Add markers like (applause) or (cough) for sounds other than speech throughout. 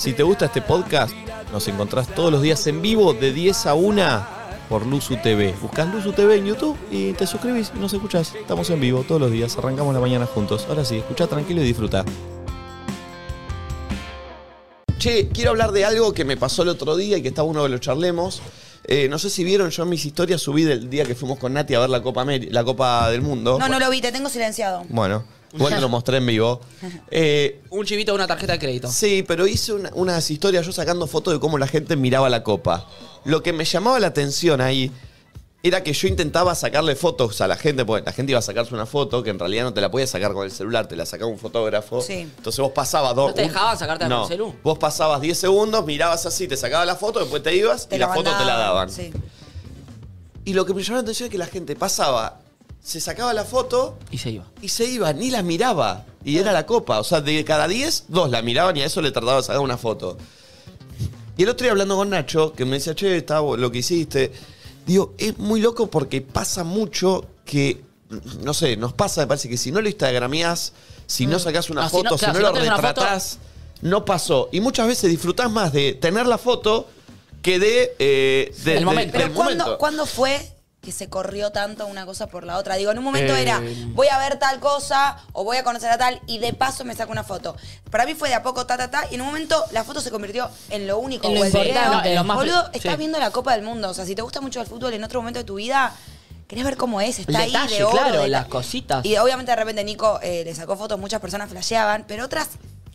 Si te gusta este podcast, nos encontrás todos los días en vivo de 10 a 1 por Luzu TV. Buscás Luzu TV en YouTube y te suscribís y nos escuchás. Estamos en vivo todos los días, arrancamos la mañana juntos. Ahora sí, escucha tranquilo y disfruta. Che, quiero hablar de algo que me pasó el otro día y que está bueno que lo charlemos. Eh, no sé si vieron, yo en mis historias subí del día que fuimos con Nati a ver la Copa, Ameri- la Copa del Mundo. No, no lo vi, te tengo silenciado. Bueno, igual te lo mostré en vivo. (laughs) Eh, Un chivito de una tarjeta de crédito. Sí, pero hice una- unas historias yo sacando fotos de cómo la gente miraba la copa. Lo que me llamaba la atención ahí era que yo intentaba sacarle fotos a la gente, porque la gente iba a sacarse una foto que en realidad no te la podías sacar con el celular, te la sacaba un fotógrafo. Sí. Entonces vos pasabas dos. ¿No te dejaban no, con el celu? Vos pasabas 10 segundos, mirabas así, te sacaba la foto, después te ibas Te y la, foto te la mandaban, daban. Sí. Y lo que me llamó la atención es que la gente pasaba, se sacaba la foto Y se iba. y se iba, ni la miraba. Y era la copa. O sea, de cada 10, dos la miraban y a eso le tardaba de sacar una foto. Y el otro día hablando con Nacho, que me decía, che, está lo que hiciste. Digo, es muy loco porque pasa mucho que, no sé, nos pasa, me parece que si no lo instagramías, si no sacás una No, si foto, no- si no, si lo no tenés una foto- retratás, no pasó. Y muchas veces disfrutás más de tener la foto que de, eh, de- El de- momento. del Pero ¿cuándo, momento. ¿cuándo fue que se corrió tanto una cosa por la otra? Digo, en un momento Eh, era, voy a ver tal cosa o voy a conocer a tal y de paso me saco una foto. Para mí fue de a poco, ta, ta, ta, y en un momento la foto se convirtió en lo único. En lo importante. video. No, en lo más- Boludo, sí. estás viendo la Copa del Mundo. O sea, si te gusta mucho el fútbol en otro momento de tu vida... Querés ver cómo es, está ahí de oro. claro, de- las cositas. Y obviamente de repente Nico eh, le sacó fotos, muchas personas flasheaban, pero otras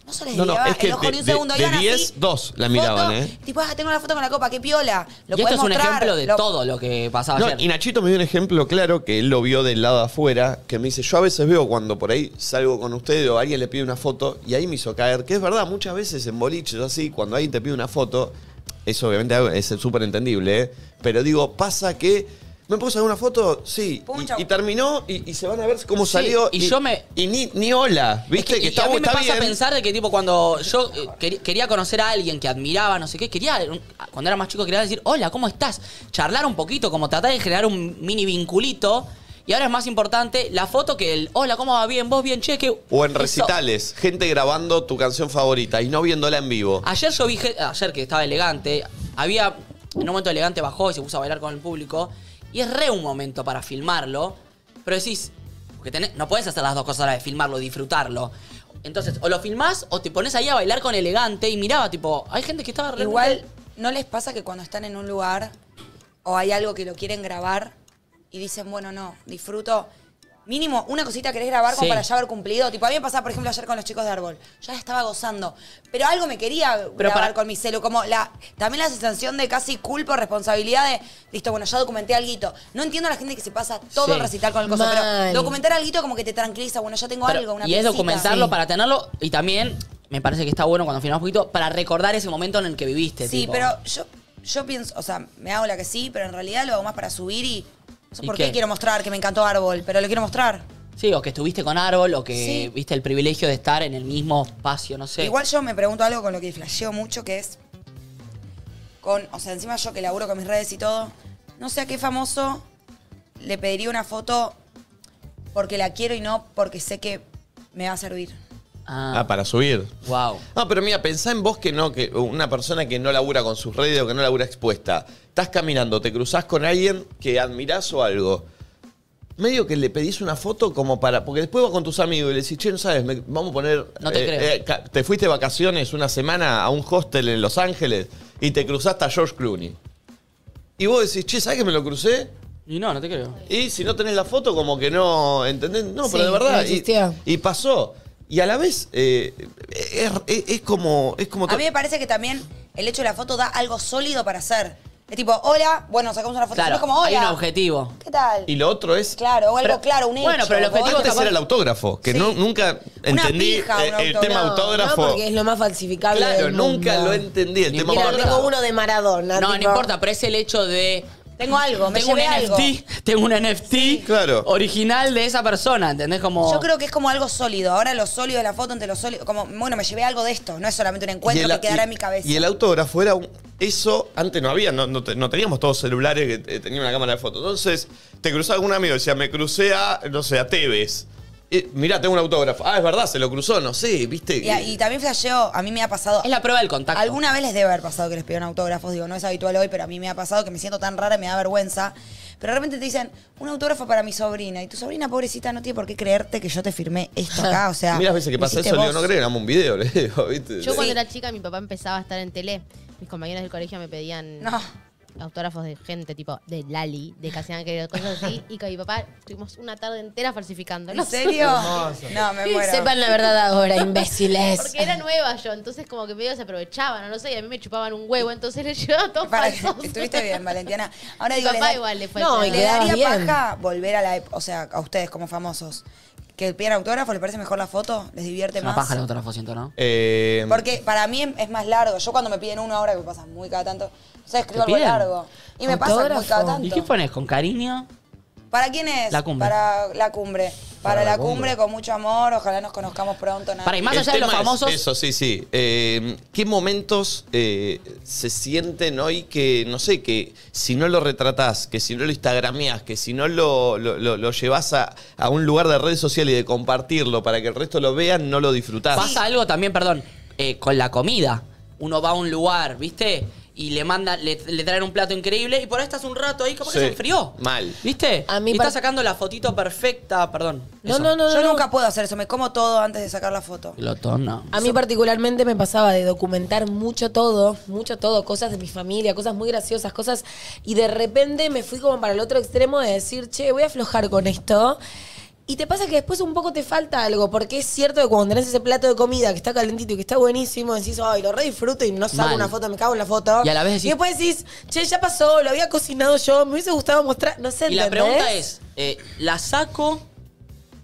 no se les No, no, es que el ojo de- ni un segundo. de iban así, 10, dos la miraban, foto, ¿eh? Tipo, ah, tengo la foto con la copa, qué piola. Lo y esto podés es un mostrar, ejemplo de lo- todo lo que pasaba No, ayer. y Nachito me dio un ejemplo claro que él lo vio del lado de afuera, que me dice, yo a veces veo cuando por ahí salgo con ustedes o alguien le pide una foto y ahí me hizo caer, que es verdad, muchas veces en boliches así, cuando alguien te pide una foto, eso obviamente es súper entendible, ¿eh? pero digo, pasa que... ¿Me puedo sacar una foto? Sí. Pum, Y, chau. y terminó y, y se van a ver cómo Sí, salió. y yo me- Y ni, ni hola, ¿viste? Es que, y está, a mí me está pasa bien. pensar de que tipo cuando yo eh, quería, quería conocer a alguien que admiraba, no sé qué, quería, cuando era más chico quería decir, hola, ¿cómo estás? Charlar un poquito, como tratar de generar un mini vinculito. Y ahora es más importante la foto que el, hola, ¿cómo va bien? ¿Vos bien? Che, que... O en Eso. recitales, gente grabando tu canción favorita y no viéndola en vivo. Ayer yo vi, ge- ayer que estaba elegante, había, en un momento elegante bajó y se puso a bailar con el público. Y es re un momento para filmarlo, pero decís, porque tenés- no puedes hacer las dos cosas a la vez, filmarlo, disfrutarlo. Entonces, o lo filmás o te pones ahí a bailar con elegante y miraba, tipo, hay gente que estaba re Igual, ¿no les pasa que cuando están en un lugar o hay algo que lo quieren grabar y dicen, bueno, no, disfruto? Mínimo, una cosita querés grabar como Sí. para ya haber cumplido. Tipo, a mí me pasaba, por ejemplo, ayer con los chicos de Árbol. Yo ya estaba gozando. Pero algo me quería grabar para- con mi celu. Como la, también la sensación de casi culpa o responsabilidad de, listo, bueno, ya documenté algo. No entiendo a la gente que se pasa todo Sí. el recital con el coso, Mal. pero documentar algo como que te tranquiliza. Bueno, ya tengo Pero- algo, una y es piecita. documentarlo Sí. para tenerlo y también me parece que está bueno cuando filmás un poquito para recordar ese momento en el que viviste. Sí, tipo. pero yo, yo pienso, o sea, me hago la que sí, pero en realidad lo hago más para subir y no sé ¿Y por qué? qué quiero mostrar que me encantó Árbol, pero lo quiero mostrar. Sí, o que estuviste con Árbol, o que Sí. viste el privilegio de estar en el mismo espacio, no sé. Igual yo me pregunto algo con lo que flasheo mucho, que es con, o sea, encima yo que laburo con mis redes y todo, no sé a qué famoso le pediría una foto porque la quiero y no porque sé que me va a servir. Ah, Ah, para subir. wow. No, pero mira, pensá en vos que no, que una persona que no labura con sus redes o que no labura expuesta. Estás caminando, te cruzás con alguien que admirás o algo. Medio que le pedís una foto como para. Porque después vas con tus amigos y le decís, che, no sabes, me- vamos a poner. eh, No te creo. ca- te fuiste de vacaciones una semana a un hostel en Los Ángeles y te cruzaste a George Clooney. Y vos decís, che, ¿sabes que me lo crucé? Y no, no te creo. Y si no tenés la foto, como que no, ¿entendés? No, pero de verdad. no y- y, pasó. Y a la vez, eh, es, es- es como. Es como A mí me parece que también el hecho de la foto da algo sólido para hacer. Es tipo, hola, bueno, sacamos una foto. Claro, es como, hola. hay un objetivo. ¿Qué tal? Y lo otro es. Claro, o algo Pero- claro, un hecho. bueno, pero el objetivo vos- Antes capaz- era el autógrafo, que Sí. no- nunca Una entendí pija, eh, un el tema autógrafo. autógrafo. No, porque es lo más falsificable claro, del nunca mundo. lo entendí. El Ni tema Mira, importa. tengo uno de Maradona. No, no tipo- importa, pero es el hecho de. Tengo algo, me tengo un llevé algo. NFT, tengo un NFT Claro. original de esa persona, ¿entendés? Como. Yo creo que es como algo sólido. Ahora lo sólido de la foto entre lo sólido. Como, bueno, me llevé algo de esto. No es solamente un encuentro el- que quedará y- en mi cabeza. Y el autógrafo era un. Eso antes no había, no, no te- no teníamos todos celulares que eh, tenían una cámara de foto. Entonces, te cruzaba un amigo decía, me crucé a, no sé, a Tevez. Eh, mirá, tengo un autógrafo. Ah, es verdad, se lo cruzó, no sé, ¿viste? Y, y también flasheo, a mí me ha pasado. Es la prueba del contacto. Alguna vez les debe haber pasado que les pidan autógrafos, digo, no es habitual hoy, pero a mí me ha pasado que me siento tan rara y me da vergüenza. Pero de repente te dicen, un autógrafo para mi sobrina. Y tu sobrina, pobrecita, no tiene por qué creerte que yo te firmé esto acá. O sea. (laughs) Mira, a veces que pasa eso, le digo, no creen, hagamos un video, (laughs) le digo, ¿viste? Yo cuando Sí. era chica, mi papá empezaba a estar en tele. Mis compañeros del colegio me pedían No. Autógrafos de gente tipo de Lali, de Casi Querido, cosas así. Y con mi papá estuvimos una tarde entera falsificando. ¿En serio? No, me muero. Sepan la verdad ahora, imbéciles. Porque era nueva yo, entonces como que medio se aprovechaban, o no sé, y a mí me chupaban un huevo, entonces les llevaba todo Para que falsos. estuviste bien, Valentiana. Ahora Mi digo, papá le, igual le fue No, y le daría bien. paja volver a la o sea, a ustedes como famosos. Que pidan autógrafo, ¿les parece mejor la foto? ¿Les divierte Es una más? paja el autógrafo, siento, ¿no? Eh, Porque para mí es más largo. Yo cuando me piden uno ahora, que me pasa muy cada tanto, o sea, escribo ¿Te algo piden? largo. Y me pasa muy cada tanto. ¿Y qué pones? ¿Con cariño? ¿Para quién es? La cumbre. Para la cumbre. Para, Para la la cumbre. cumbre. con mucho amor. Ojalá nos conozcamos pronto. nada. Para, y más el allá de los es famosos. Eso, sí, sí. Eh, ¿Qué momentos eh, se sienten hoy que, no sé, que si no lo retratás, que si no lo instagrameás, que si no lo, lo, lo- lo llevás a, a un lugar de red social y de compartirlo para que el resto lo vean, no lo disfrutás? Pasa algo también, perdón, eh, con la comida. Uno va a un lugar, ¿viste? Y le manda, le, le traen un plato increíble y por ahí estás un rato ahí, como que Sí, se enfrió. mal. ¿Viste? A mí y par- estás sacando la fotito perfecta, perdón. No, no, no, Yo no. nunca puedo hacer eso. Me como todo antes de sacar la foto. Glotón, no. A mí particularmente me pasaba de documentar mucho todo, mucho todo, cosas de mi familia, cosas muy graciosas, cosas... Y de repente me fui como para el otro extremo de decir, che, voy a aflojar con esto. Y te pasa que después un poco te falta algo, porque es cierto que cuando tenés ese plato de comida que está calentito y que está buenísimo, decís, ay, lo re disfruto y no saco Mal. una foto, me cago en la foto. Y a la vez decís- después decís, che, ya pasó, lo había cocinado yo, me hubiese gustado mostrar, no sé, Y la ¿entendés? pregunta es, eh, ¿la saco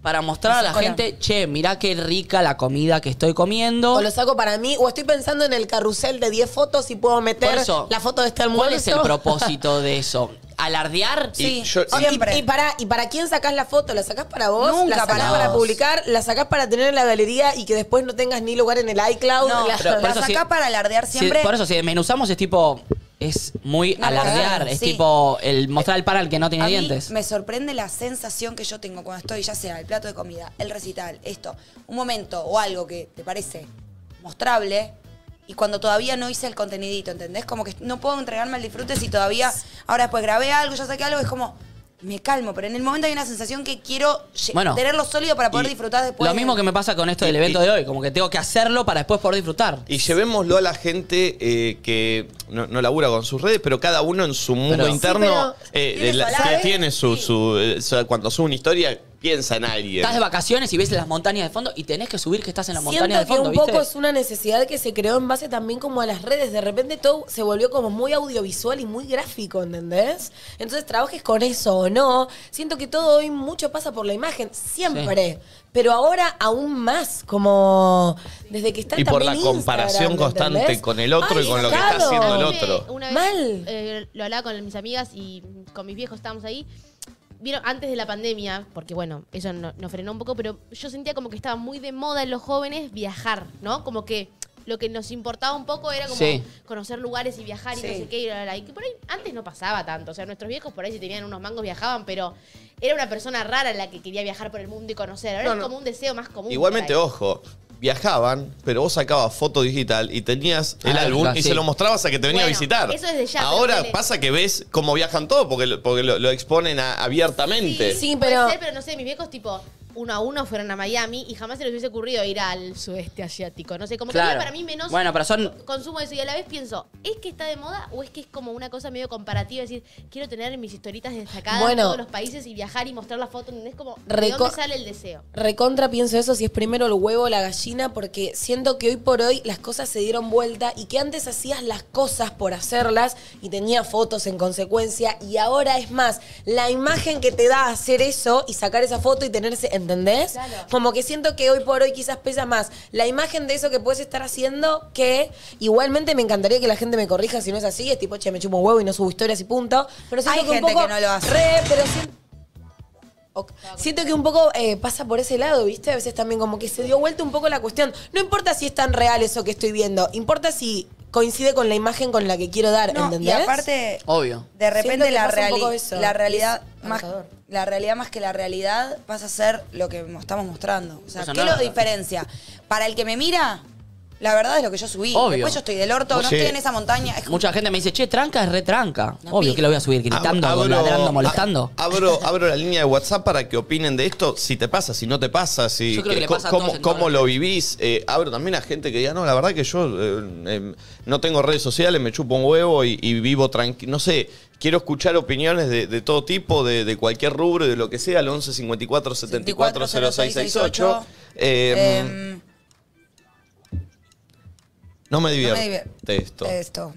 para mostrar a la gente, che, mirá qué rica la comida que estoy comiendo? O lo saco para mí, o estoy pensando en el carrusel de 10 fotos y puedo meter eso, la foto de este almuerzo. ¿Cuál es el propósito de eso? (laughs) ¿Alardear? Sí, yo- Ah, siempre. Y, y para, ¿Y para quién sacás la foto? ¿La sacás para vos? Nunca ¿La sacás para para, vos. publicar? ¿La sacás para tener en la galería y que después no tengas ni lugar en el iCloud? No, La- Pero por la eso sacá sí- para alardear Si- siempre. por eso, si desmenuzamos es tipo. Es muy alardear. Es sí. tipo el mostrar el pan al que no tiene a mí dientes. me sorprende la sensación que yo tengo cuando estoy, ya sea el plato de comida, el recital, esto, un momento o algo que te parece mostrable y cuando todavía no hice el contenidito, ¿entendés? Como que no puedo entregarme al disfrute si todavía, ahora después grabé algo, ya saqué algo, es como, me calmo, pero en el momento hay una sensación que quiero Bueno. tenerlo sólido para poder disfrutar después. Lo mismo que me pasa con esto del Y- evento y- de hoy. Como que tengo que hacerlo para después poder disfrutar. Y llevémoslo a la gente eh, que no, no labura con sus redes, pero cada uno en su mundo Pero- Sí, interno pero eh, tiene de la- su que tiene su, Sí. su eh, cuando sube una historia piensa en alguien. Estás de vacaciones y ves las montañas de fondo y tenés que subir que estás en la Siento montaña de que fondo, un ¿viste? poco es una necesidad que se creó en base también como a las redes. De repente todo se volvió como muy audiovisual y muy gráfico, ¿entendés? Entonces trabajes con eso o no. Siento que todo hoy mucho pasa por la imagen, siempre. Pero ahora aún más, como desde que está Y por la también comparación Instagram, constante ¿entendés? con el otro y con lo que está haciendo el otro. Una vez Mal. eh, lo hablaba con mis amigas y con mis viejos estábamos ahí. Vieron, antes de la pandemia, porque bueno, eso no- nos frenó un poco, pero yo sentía como que estaba muy de moda en los jóvenes viajar, ¿no? Como que lo que nos importaba un poco era como Sí. conocer lugares y viajar y Sí. no sé qué. Y, bla, bla, bla. Y que por ahí antes no pasaba tanto. O sea, nuestros viejos por ahí si tenían unos mangos viajaban, pero era una persona rara la que quería viajar por el mundo y conocer. Ahora No, es no. como un deseo más común. Igualmente, ojo, viajaban, pero vos sacabas foto digital y tenías el Ah, álbum y sí. se lo mostrabas a que te venía Bueno, a visitar. eso desde ya, pero Ahora ponele- pasa que ves cómo viajan todos porque lo, porque lo, lo exponen a- abiertamente. Sí, pero- ser, pero no sé, mis viejos tipo uno a uno fueron a Miami y jamás se les hubiese ocurrido ir al sudeste asiático. No sé, como que Claro. tiene para mí menos Bueno, pero son- consumo de eso. Y a la vez pienso, ¿es que está de moda o es que es como una cosa medio comparativa? Es decir, quiero tener en mis historitas destacadas Bueno. todos los países y viajar y mostrar la foto. Es como, ¿de Reco- dónde sale el deseo? Recontra pienso eso si es primero el huevo o la gallina, porque siento que hoy por hoy las cosas se dieron vuelta y que antes hacías las cosas por hacerlas y tenías fotos en consecuencia y ahora es más, la imagen que te da hacer eso y sacar esa foto y tenerse, ¿entendés? Claro. Como que siento que hoy por hoy quizás pesa más la imagen de eso que puedes estar haciendo que igualmente me encantaría que la gente me corrija si no es así, es tipo, che, me chupo un huevo y no subo historias y punto. Pero siento Hay que un gente poco que no lo hace. re, pero siento. Siento que un poco eh, pasa por ese lado, ¿viste? A veces también como que se dio vuelta un poco la cuestión. No importa si es tan real eso que estoy viendo, importa si coincide con la imagen con la que quiero dar, No, ¿entendés? y aparte, Obvio. de repente la, reali- poco eso, la realidad es más la realidad más que la realidad pasa a ser lo que nos estamos mostrando. O sea, Eso ¿qué no lo verdad. diferencia? Para el que me mira, la verdad es lo que yo subí. Obvio. Después yo estoy del orto, no estoy en esa montaña. Es Mucha gente me dice, che, tranca es re tranca. Una Obvio que lo voy a subir gritando, Abro- ladrando, molestando. Abro, abro la línea de WhatsApp para que opinen de esto, si te pasa, si no te pasa, si Yo creo que le co- pasa a cómo, todos cómo lo vivís. Eh, abro también a gente que diga, no, la verdad que yo eh, eh, no tengo redes sociales, me chupo un huevo y, y vivo tranquilo. No sé, quiero escuchar opiniones de, de todo tipo, de, de cualquier rubro, de lo que sea, al 11 54 74 06 68. Eh, Em, no me no divierte me divierte esto. Esto.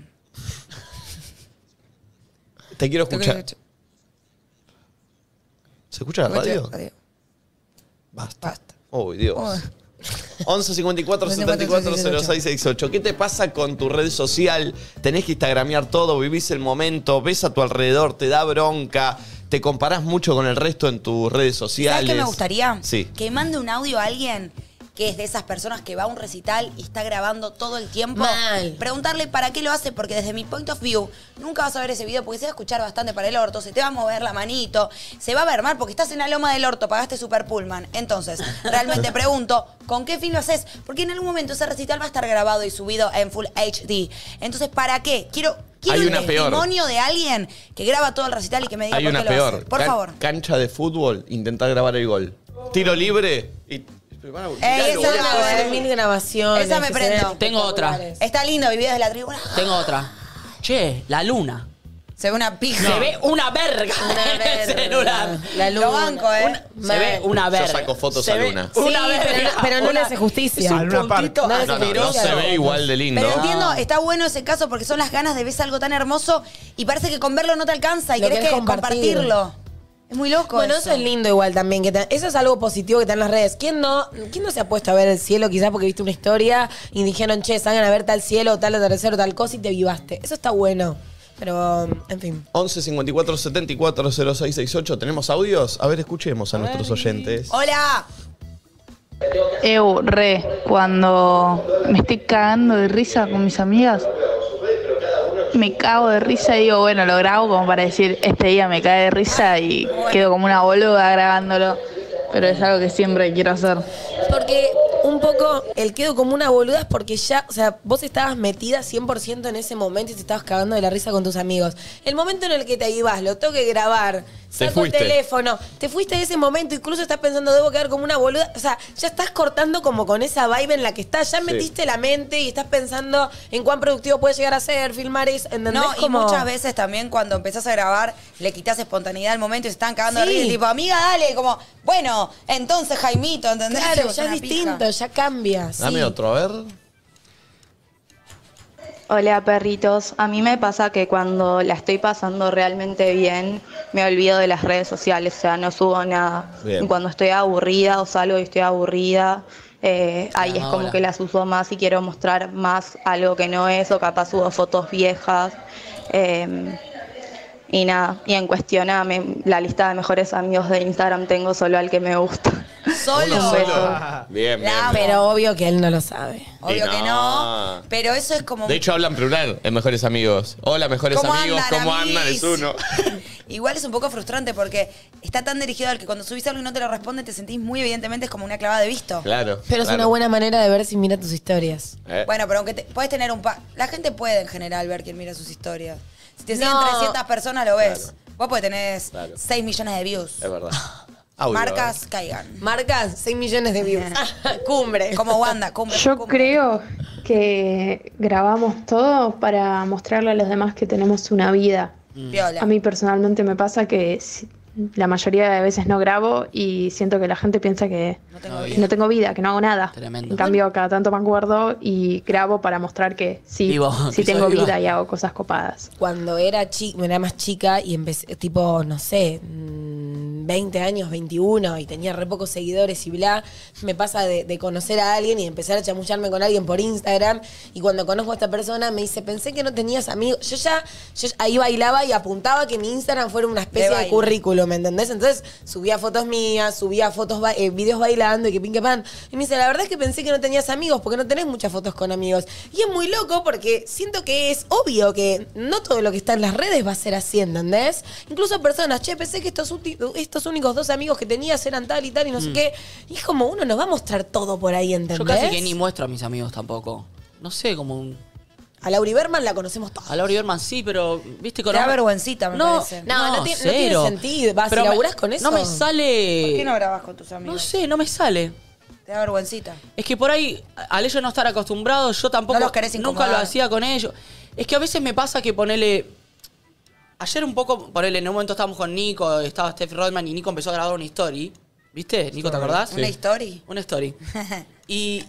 Te quiero escuchar. ¿Se escucha la radio? Radio. Basta. Basta. Uy, Dios. Uy. 11 54 74 06 68. ¿Qué te pasa con tu red social? Tenés que instagramear todo, vivís el momento, ves a tu alrededor, te da bronca, te comparás mucho con el resto en tus redes sociales. ¿Sabes qué me gustaría? Sí. Que mande un audio a alguien que es de esas personas que va a un recital y está grabando todo el tiempo. Mal. Preguntarle para qué lo hace, porque desde mi point of view, nunca vas a ver ese video porque se va a escuchar bastante para el orto, se te va a mover la manito, se va a ver mal porque estás en la loma del orto, pagaste Super Pullman. Entonces, (laughs) realmente pregunto, ¿con qué fin lo haces? Porque en algún momento ese recital va a estar grabado y subido en Full HD. Entonces, ¿para qué? Quiero, quiero Hay un una testimonio de alguien que graba todo el recital y que me diga Hay por una qué lo peor. hace. Por Can- favor. Cancha de fútbol, intentar grabar el gol. Tiro libre y. Ey, esa boludo. la- eh. mil grabaciones. Esa me que prendo. ven Tengo otra. espectaculares. Está lindo, videos de la tribuna. Tengo otra. Che, la luna. Se ve una pija. Se ve una verga Una en el verga. celular. La luna. Lo banco, ¿eh? Una- se ve una verga. saco fotos Se a ve luna. Una Sí, verga. pero no- pero no le Una- hace justicia. Es un A Luna Park. puntito No le hace No, no, no asqueroso. se ve igual de lindo. Pero entiendo, está bueno ese caso porque son las ganas de ver algo tan hermoso y parece que con verlo no te alcanza y Lo querés querés que compartir. compartirlo. Es muy loco. Bueno, eso es lindo igual también. Que te- eso es algo positivo que está en las redes. ¿Quién no, ¿Quién no se ha puesto a ver el cielo quizás porque viste una historia y dijeron, che, salgan a ver tal cielo, tal atardecer o tal cosa y te vivaste? Eso está bueno. Pero, en fin. 11 54 74 06 68. ¿Tenemos audios? A ver, escuchemos a nuestros oyentes. Hola. Eu, re, cuando me estoy cagando de risa con mis amigas, me cago de risa y digo, bueno, lo grabo como para decir, este día me cae de risa y quedo como una boluda grabándolo. Pero es algo que siempre quiero hacer. Porque un poco el quedo como una boluda es porque ya, o sea, vos estabas metida 100% en ese momento y te estabas cagando de la risa con tus amigos. El momento en el que te ibas, lo tengo que grabar, saco el fuiste. teléfono, te fuiste de ese momento, incluso estás pensando, debo quedar como una boluda. O sea, ya estás cortando como con esa vibe en la que estás, ya metiste la mente y estás pensando en cuán productivo puede llegar a ser, filmar eso, ¿entendés? No, y muchas veces también cuando empezás a grabar le quitas espontaneidad al momento y se están cagando de Sí. risa. y Tipo, amiga, dale, como, bueno, entonces Jaimito, ¿entendés? Claro, ya es pija. distinto, ya cambia. sí. Dame otro, a ver. Hola perritos, a mí me pasa que cuando la estoy pasando realmente bien, me olvido de las redes sociales, o sea, no subo nada. Bien. Cuando estoy aburrida o salgo y estoy aburrida, eh, ahí es como Hola. que las uso más y quiero mostrar más algo que no es, o capaz subo fotos viejas. eh, y nada, y en cuestión a me- la lista de mejores amigos de Instagram tengo solo al que me gusta. Solo. Solo. Bien, (laughs) bien. La amo. Pero obvio que él no lo sabe. Obvio que no. Pero eso es como. De hecho, hablan plural en Mejores Amigos. Hola, mejores ¿Cómo amigos, andan, ¿cómo andan? amiguis? Es uno. (laughs) Igual es un poco frustrante porque está tan dirigido al que cuando subís algo y no te lo responde te sentís muy evidentemente es como una clavada de visto. Claro. Pero es claro. una buena manera de ver si mira tus historias. Eh, Bueno, pero aunque te, puedes tener un pa... La gente puede en general ver quién mira sus historias. Si te siguen No. 300 personas lo ves. Claro. Vos podés tener Claro. 6 millones de views. Es verdad. (laughs) Audio, Marcas caigan. Marcas 6 millones de views. (laughs) Cumbre. Como Wanda, cumbre. Yo cumbre. creo que grabamos todo para mostrarle a los demás que tenemos una vida. Viola. A mí personalmente me pasa que la mayoría de veces no grabo y siento que la gente piensa que No tengo que vida. no tengo vida, que no hago nada. Tremendo. En cambio, cada tanto me acuerdo y grabo para mostrar que sí, Vivo, sí que (laughs) tengo viva. vida y hago cosas copadas. Cuando era chica, era más chica y empecé, tipo, no sé, mm, 20 años, 21 y tenía re pocos seguidores y bla, me pasa de, de conocer a alguien y empezar a chamullarme con alguien por Instagram y cuando conozco a esta persona me dice, pensé que no tenías amigos. Yo ya, yo ahí bailaba y apuntaba que mi Instagram fuera una especie De currículum, ¿me entendés? Entonces subía fotos mías, subía fotos, ba- eh, videos bailando y que pin que pan. Y me dice, la verdad es que pensé que no tenías amigos porque no tenés muchas fotos con amigos. Y es muy loco porque siento que es obvio que no todo lo que está en las redes va a ser así, ¿entendés? Incluso personas, che, pensé que estos, últi- estos únicos dos amigos que tenías eran tal y tal y no sé qué. Y es como uno nos va a mostrar todo por ahí, ¿entendés? Yo casi que ni muestro a mis amigos tampoco. No sé, como un... A Lauri Berman la conocemos todos. A Laura Berman sí, pero, viste, con... Te da vergüencita, me no, parece. No, no tiene- no sentido. Vas, Pero me- laburás con eso. No me sale... ¿Por qué no grabás con tus No amigos? sé, no me sale. Te da vergüencita. Es que por ahí, al ellos no estar acostumbrados, yo tampoco No los querés nunca incomodar. lo hacía con ellos. Es que a veces me pasa que ponele. Ayer un poco, ponele, en un momento estábamos con Nico, estaba Steph Rodman y Nico empezó a grabar una story. ¿Viste? Nico, ¿te acordás? ¿Una story? Una story. (laughs) Y.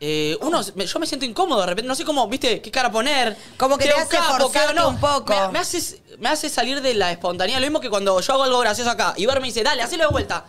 eh, uno, me- yo me siento incómodo de repente, no sé cómo, viste, qué cara poner. Como que qué te hace qué forzarte un poco. Me, me hace, me hace salir de la espontaneidad. Lo mismo que cuando yo hago algo gracioso acá y Ver me dice, dale, hacelo de vuelta.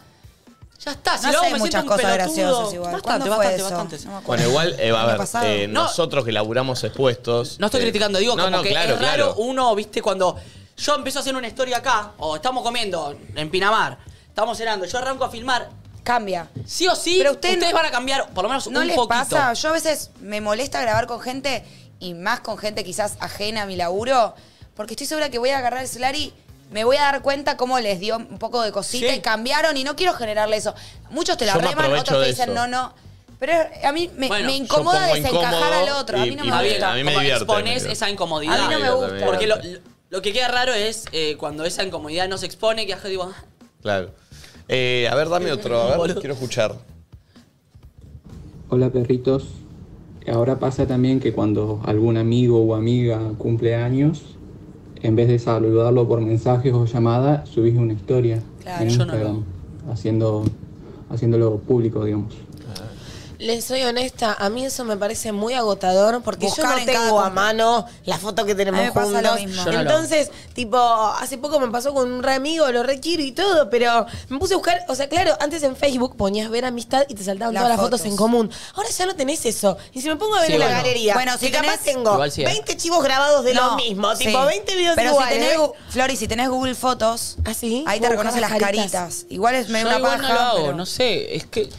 Ya está, si No lo hago sé me muchas siento un cosas pelotudo. graciosas igual. Bastante, ¿Cuándo fue bastante, eso? bastante. No me acuerdo. Bueno, igual, eh, va a ¿El año ver, pasado? eh, No. nosotros que laburamos expuestos. No estoy eh, criticando, digo no, como no, que claro, es raro claro. uno, viste, cuando yo empiezo a hacer una historia acá, o estamos comiendo en Pinamar, estamos cenando, yo arranco a filmar, Cambia. sí o sí, Pero usted- ustedes van a cambiar por lo menos ¿No un les poquito. pasa? Yo a veces me molesta grabar con gente y más con gente quizás ajena a mi laburo, porque estoy segura que voy a agarrar el celular y me voy a dar cuenta cómo les dio un poco de cosita Sí. y cambiaron y no quiero generarle eso. Muchos te la Yo me reman, aprovecho otros te de dicen eso. no, no. Pero a mí me, Bueno, me yo incomoda pongo desencajar incómodo al otro. A mí no y me gusta. a mí me como divierte, expones me esa incomodidad. A mí no me gusta. Porque lo, lo que queda raro es eh, cuando esa incomodidad no se expone, que yo digo, ah, Claro. Eh, a ver, dame otro, a ver, quiero escuchar. Hola perritos. Ahora pasa también que cuando algún amigo o amiga cumple años, en vez de saludarlo por mensajes o llamada, subís una historia Claro, en no Instagram, haciendo, haciéndolo público, digamos. Les soy honesta, a mí eso me parece muy agotador porque Buscar yo no en cada tengo a mano la foto que tenemos A mí me pasa juntos. lo mismo. Yo no lo- Entonces, tipo, hace poco me pasó con un re amigo, lo requiero y todo, pero me puse a buscar, o sea, claro, antes en Facebook ponías ver amistad y te saltaban Las todas las fotos fotos. en común. Ahora ya no tenés eso. Y si me pongo a ver Sí, en la bueno. galería, Bueno, si que capaz tenés- tengo Igual sí, ¿eh? 20 chivos grabados de No, lo mismo, sí. tipo 20 videos Pero iguales. si tenés, Gu- Flori, si tenés Google Fotos, ¿Ah, sí? ahí te Puedo reconoce las caritas. Igual es medio yo una igual paja. no lo hago, pero- no sé, es que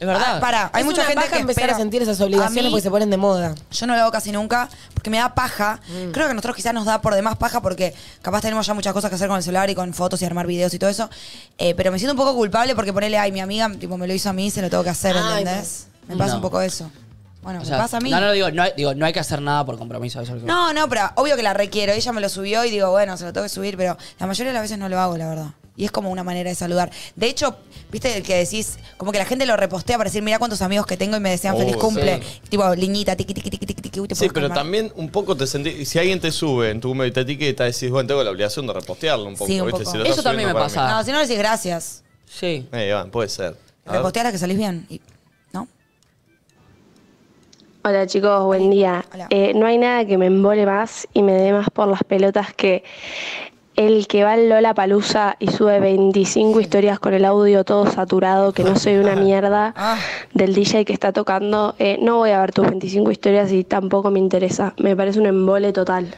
es verdad. Ah, para, hay Es mucha una gente paja que empezar espera. a sentir esas obligaciones A mí- porque se ponen de moda. Yo no lo hago casi nunca porque me da paja. Mm. Creo que a nosotros quizás nos da por demás paja porque capaz tenemos ya muchas cosas que hacer con el celular y con fotos y armar videos y todo eso. Eh, pero me siento un poco culpable porque ponerle, ay, mi amiga tipo, me lo hizo a mí, se lo tengo que hacer, Ay, ¿entendés? Me pasa No. un poco eso. Bueno, O me pasa a mí. No, no, digo no, hay, digo, no hay que hacer nada por compromiso. Eso es lo que- No, no, pero obvio que la requiero. Ella me lo subió y digo, bueno, se lo tengo que subir, pero la mayoría de las veces no lo hago, la verdad. Y es como una manera de saludar. De hecho, viste el que decís, como que la gente lo repostea para decir, mira cuántos amigos que tengo y me desean Oh, feliz sí. cumple. Tipo, liñita, tiqui, tiqui, tiqui, tiqui, tiqui, uy, te Sí, podés pero calmar. también un poco te sentís. Si alguien te sube en tu medio y te etiqueta, decís, bueno, tengo la obligación de repostearlo un poco. Sí, un ¿viste? poco. Si lo Eso estás también subiendo me para pasa. No, si no le decís gracias. Sí. mí. Eh, Iván, puede ser. A ver. Repostear a que salís bien. Y- ¿No? Hola chicos, buen día. Hola. Eh, no hay nada que me embole más y me dé más por las pelotas que el que va al Lola Palusa y sube 25 historias con el audio todo saturado, que no soy una mierda Ah. del DJ que está tocando. Eh, no voy a ver tus 25 historias y tampoco me interesa. Me parece un embole total.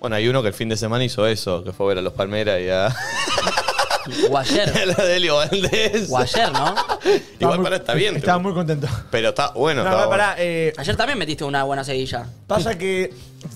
Bueno, hay uno que el fin de semana hizo eso, que fue a ver a los Palmeras y a, O ayer. a (laughs) la de Elio Valdés. o ayer, ¿no? Igual muy- para está bien. Estaba muy contento. Pero está bueno. No, está bueno. pará, eh, Ayer también metiste una buena seguilla. pasa que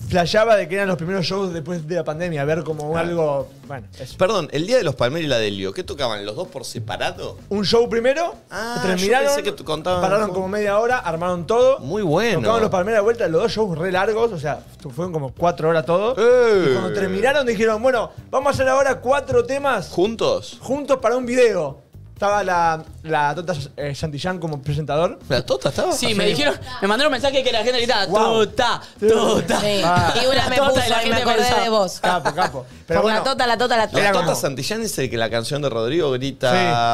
flasheaba de que eran los primeros shows después de la pandemia, ver como algo, bueno, eso. Perdón, el día de los Palmeras y la de Elio, ¿qué tocaban? ¿Los dos por separado? Un show primero, Ah, terminaron, yo pensé que t- contaban- pararon como media hora, armaron todo. Muy bueno. Tocaban los Palmeras de vuelta, los dos shows re largos, o sea, fueron como cuatro horas todo. ¡Eh! Y cuando terminaron dijeron, bueno, vamos a hacer ahora cuatro temas ¿Juntos? juntos para un video. Estaba la, la Tota eh, Santillán como presentador. ¿La Tota estaba? Sí, me dijeron, me mandaron un mensaje que la gente gritaba, Wow. tuta, tuta. Sí. Ah. Y una me tota puso y la y me gente acordé pensaba. de vos. Capo, capo. (laughs) Pero Por bueno, la tota, la tota, la tota. Era Tota como- Santillán es el que la canción de Rodrigo grita.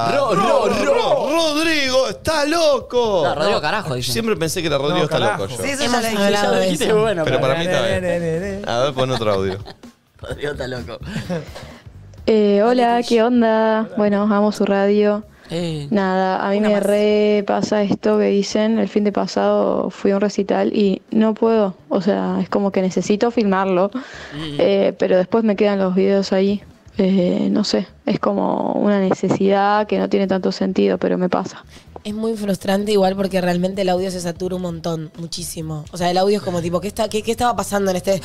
Sí. Ro, ro, ro. Rodrigo, está loco. No, Rodrigo carajo, dicen. Siempre pensé que era Rodrigo No, está carajo. loco yo. Sí, eso Hemos ya lo hablado de dijiste eso. bueno, Pero para mí está bien. A ver, pon otro audio. (laughs) Rodrigo está loco. (laughs) Eh, hola, ¿qué onda? Bueno, amo su radio. Eh, Nada, a mí me más. re pasa esto que dicen. El fin de pasado fui a un recital y no puedo. O sea, es como que necesito filmarlo, eh, pero después me quedan los videos ahí. Eh, no sé, es como una necesidad que no tiene tanto sentido, pero me pasa. Es muy frustrante igual porque realmente el audio se satura un montón, muchísimo. O sea, el audio es como tipo, ¿qué, está, qué, qué estaba pasando en este...?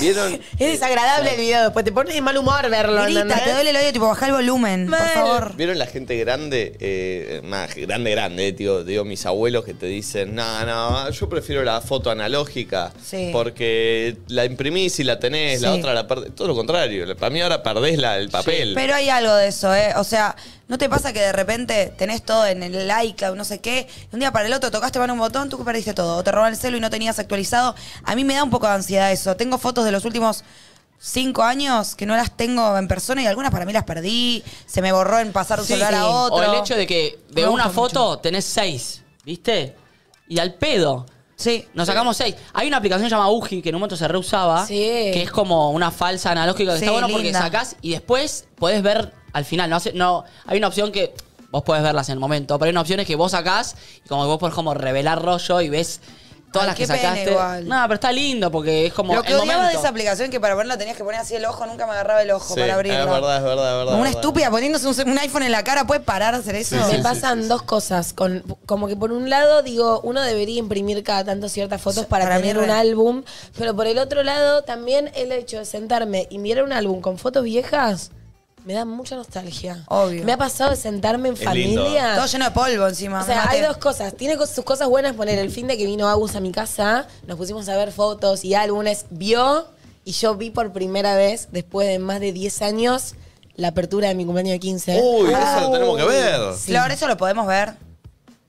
¿Vieron? (laughs) Es desagradable el video, después te pone de mal humor verlo. Grita, ¿entendés? te duele el oído, tipo, baja el volumen, por favor. ¿Vieron la gente grande? Eh, más grande, grande, eh, tío. Digo, mis abuelos que te dicen, no, no, yo prefiero la foto analógica. Sí. Porque la imprimís y la tenés, la Sí. otra la perdés. Todo lo contrario. Para mí ahora perdés la, el papel. Pero hay algo de eso, ¿eh? O sea, ¿no te pasa que de repente tenés todo en el iCloud, no sé qué, y un día para el otro tocaste mano un botón, tú perdiste todo, o te roban el celu y no tenías actualizado? A mí me da un poco de ansiedad eso. Tengo fotos de los últimos cinco años que no las tengo en persona y algunas para mí las perdí, se me borró en pasar un Sí, celular sí. a otro. O el hecho de que de Me una foto tenés seis, ¿viste? Y al pedo. Sí. Nos sacamos seis. Hay una aplicación llamada Uji que en un momento se reusaba. Sí. Que es como una falsa analógica que está bueno porque sacás y después podés ver al final. No, hace- no Hay una opción que vos podés verlas en el momento, pero hay una opción es que vos sacás y como que vos podés como revelar rollo y ves todas Ay, las que qué pena sacaste. igual. No, pero está lindo porque es como Lo que el odiaba momento. de esa aplicación que para verla tenías que poner así el ojo, nunca me agarraba el ojo Sí, para abrirlo. Es verdad, es verdad, es verdad. Como una es verdad. estúpida poniéndose un, un iPhone en la cara, ¿puede parar a hacer eso? Sí, Me pasan dos cosas. Con, como que por un lado, digo, uno debería imprimir cada tanto ciertas fotos para, para mí tener re. un álbum. Pero por el otro lado, también el hecho de sentarme y mirar un álbum con fotos viejas me da mucha nostalgia. Obvio. Me ha pasado de sentarme en Es lindo. familia. Todo lleno de polvo encima. O sea, hay dos cosas. Tiene cos- sus cosas buenas poner el fin de que vino Agus a mi casa, nos pusimos a ver fotos y álbumes, vio y yo vi por primera vez, después de más de 10 años, la apertura de mi cumpleaños de 15. Uy, eso lo tenemos que ver. Flor, eso lo podemos ver.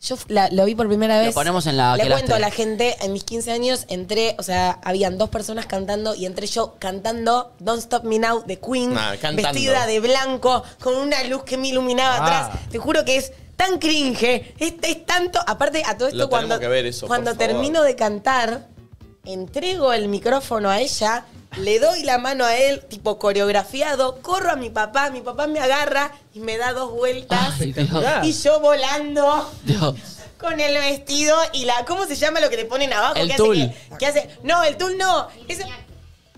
Yo la- lo vi por primera vez. ponemos en la Le que cuento a la gente, en mis 15 años entré, o sea, habían dos personas cantando y entré yo cantando Don't Stop Me Now de Queen, Ah, vestida de blanco, con una luz que me iluminaba Ah. atrás. Te juro que es tan cringe, es, es tanto, aparte a todo esto Lo cuando, que ver eso, cuando termino de cantar, entrego el micrófono a ella, le doy la mano a él, tipo coreografiado, corro a mi papá, mi papá me agarra y me da dos vueltas Ay, Dios. y yo volando Dios. con el vestido y la. ¿Cómo se llama lo que le ponen abajo? El que tul. Hace que, que hace, no, el tul no. Es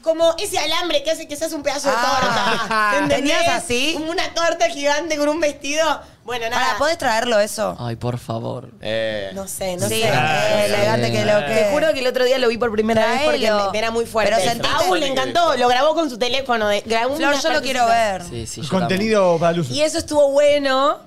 como ese alambre que hace que se hace un pedazo de Ah. torta. ¿Entendés? ¿Tenías así? Como una torta gigante con un vestido. Bueno, nada. Ahora, ¿podés traerlo eso? Ay, por favor. Eh, No sé, no sí, sé. eh, elegante que lo que. Te juro que el otro día lo vi por primera vez porque Traelo. me, me era muy fuerte. Pero sentiste- a Agus le encantó, lo grabó con su teléfono. De, grabó Flor, unas yo lo quiero ver. Sí, sí, yo Contenido para luz. Y eso estuvo bueno.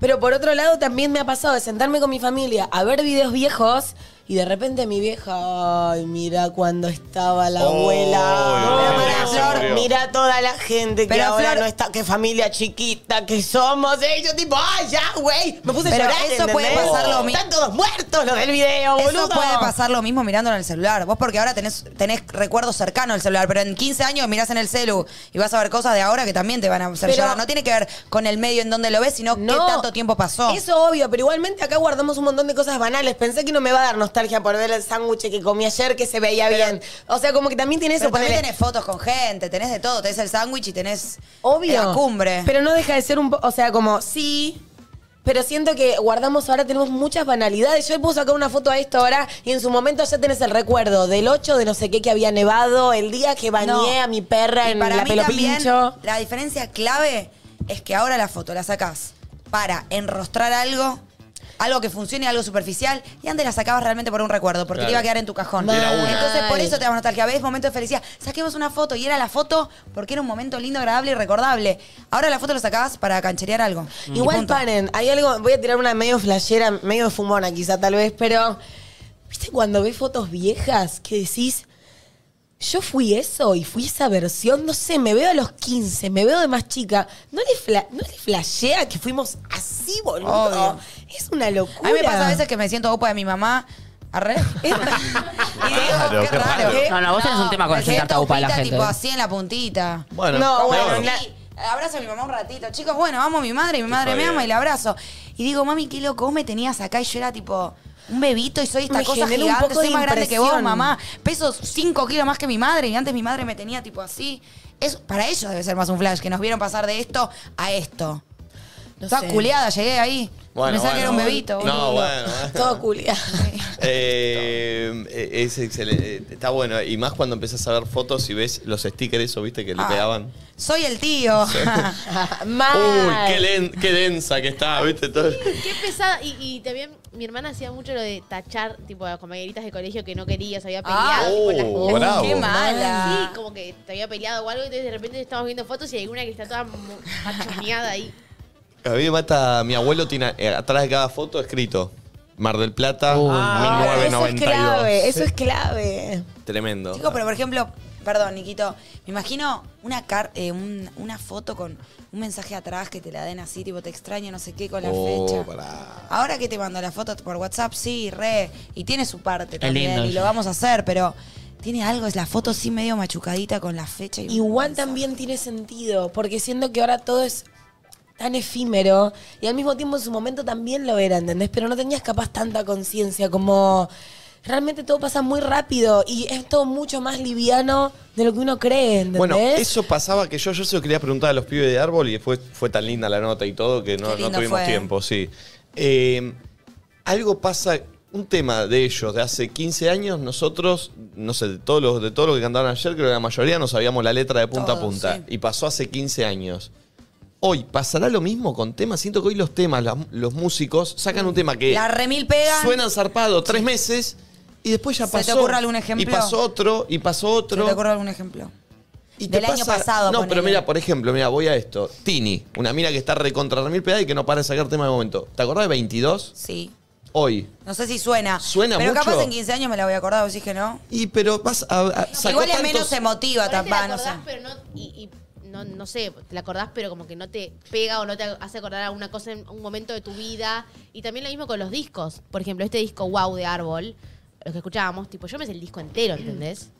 Pero por otro lado también me ha pasado de sentarme con mi familia a ver videos viejos y de repente mi vieja, ay, mira cuando estaba la Oh, abuela. no, Pero mira, para Flor, mira toda la gente que Pero, ahora Flor- no está, qué familia chiquita que somos. Y yo tipo, ay, ya, güey. Me puse Pero a llorar, eso puede ¿entendés? pasar lo mi- Están todos muertos los del video, Eso puede pasar lo mismo mirándolo en el celular. Vos porque ahora tenés, tenés recuerdos cercanos del celular, pero en 15 años mirás en el celu y vas a ver cosas de ahora que también te van a hacer Pero- llorar. No tiene que ver con el medio en donde lo ves, sino qué tanto tiempo pasó. Eso obvio, pero igualmente acá guardamos un montón de cosas banales. Pensé que no me va a dar nostalgia por ver el sándwich que comí ayer que se veía bien. O sea, como que también tiene eso. Pero también tenés fotos con gente, tenés de todo. Tenés el sándwich y tenés Obvio. la cumbre. Pero no deja de ser un o sea, como sí. Pero siento que guardamos ahora, tenemos muchas banalidades. Yo le puedo sacar una foto a esto ahora y en su momento ya tenés el recuerdo del 8 de no sé qué que había nevado, el día que bañé No. a mi perra Y en para la mí pelo también. La diferencia clave es que ahora la foto la sacás para enrostrar algo, algo que funcione, algo superficial, y antes la sacabas realmente por un recuerdo, porque Claro. te iba a quedar en tu cajón. Era una. Entonces, por Mal. eso te da nostalgia. Ves momento de felicidad. Saquemos una foto y era la foto porque era un momento lindo, agradable y recordable. Ahora la foto la sacabas para cancherear algo. Y Igual punto. paren, hay algo, voy a tirar una medio flashera, medio fumona quizá tal vez, pero ¿viste cuando ves fotos viejas que decís, yo fui eso y fui esa versión, no sé, me veo a los 15, me veo de más chica, ¿no le, fla- no le flashea que fuimos así, boludo? Obvio. Es una locura. A mí me pasa a veces que me siento opa de mi mamá. Arre. (laughs) y digo, (laughs) Claro, qué qué raro. raro. No, no, vos tenés un tema con sentarte siento upa de la gente, tipo ¿eh? así en la puntita. Bueno, No, bueno, la- abrazo a mi mamá un ratito. Chicos, bueno, amo a mi madre y mi madre Está me ama y la abrazo. Y digo, mami, qué loco, vos me tenías acá y yo era tipo, Un bebito y soy esta Me cosa un gigante, poco soy de más grande que vos, mamá. Peso 5 kilos más que mi madre y antes mi madre me tenía tipo así. Es, para ellos debe ser más un flash, que nos vieron pasar de esto a esto. No Estaba sé. culiada, llegué ahí. Bueno, Pensaba que era un bueno. bebito. No, boludo. bueno. bueno. Todo culia. (laughs) Eh, es excelente. Está bueno. Y más cuando empezás a ver fotos y ves los stickers, eso, viste, que le Ah. pegaban. Soy el tío. (laughs) Mal. Uy, qué, len- qué densa que está, viste. Todo. Qué pesada. Y, y también mi hermana hacía mucho lo de tachar, tipo, a compañeritas de colegio que no quería, se había Ah. peleado. tipo, las- Oh, las- bravo. Qué mala. Sí, como que te había peleado o algo, y entonces de repente estamos viendo fotos y hay una que está toda machoneada ahí. A mí me mata. Mi abuelo tiene eh, atrás de cada foto escrito Mar del Plata, Ah, eso es 1992. clave, eso es clave. Tremendo. Chicos, pero por ejemplo, perdón, Niquito, me imagino una, car eh, un- una foto con un mensaje atrás que te la den así, tipo te extraño, no sé qué, con la Oh, fecha. pará. Ahora que te mando la foto por WhatsApp, sí, re. Y tiene su parte también, lindo y eso. lo vamos a hacer, pero tiene algo, es la foto sí medio machucadita con la fecha. Y un Igual mensaje. también tiene sentido, porque siento que ahora todo es tan efímero y al mismo tiempo en su momento también lo era, ¿entendés? Pero no tenías capaz tanta conciencia como realmente todo pasa muy rápido y es todo mucho más liviano de lo que uno cree, ¿entendés? Bueno, eso pasaba que yo, yo se lo quería preguntar a los pibes de árbol y después fue tan linda la nota y todo que no, no tuvimos fue. tiempo, sí. Eh, algo pasa, un tema de ellos de hace 15 años, nosotros, no sé, de todos los, de todo lo que cantaron ayer, creo que la mayoría no sabíamos la letra de punta a Todos, punta. sí. Y pasó hace 15 años. Hoy, ¿pasará lo mismo con temas? Siento que hoy los temas, la- los músicos, sacan un tema que La remil pegan. suenan zarpado tres meses y después ya ¿Se te pasó. ocurre algún ejemplo? Y pasó otro, y pasó ¿Se otro. te ocurre algún ejemplo? Y te Del año pasa- pasado, No, ponele. pero mira, por ejemplo, mira, voy a esto. Tini, una mina que está recontra remil pegada y que no para de sacar tema de momento. ¿Te acordás de 22? Sí. Hoy. No sé si suena. ¿Suena pero mucho? capaz en 15 años me la voy a acordar, vos que no. Y pero vas a. a- sacó Igual es tantos- menos emotiva, Por ahí te tampoco, no sé. acordás, pero no, y, y no, no sé, te la acordás, pero como que no te pega o no te hace acordar a una cosa en un momento de tu vida. Y también lo mismo con los discos. Por ejemplo, este disco Wow de Árbol, los que escuchábamos, tipo, yo me sé el disco entero, ¿entendés?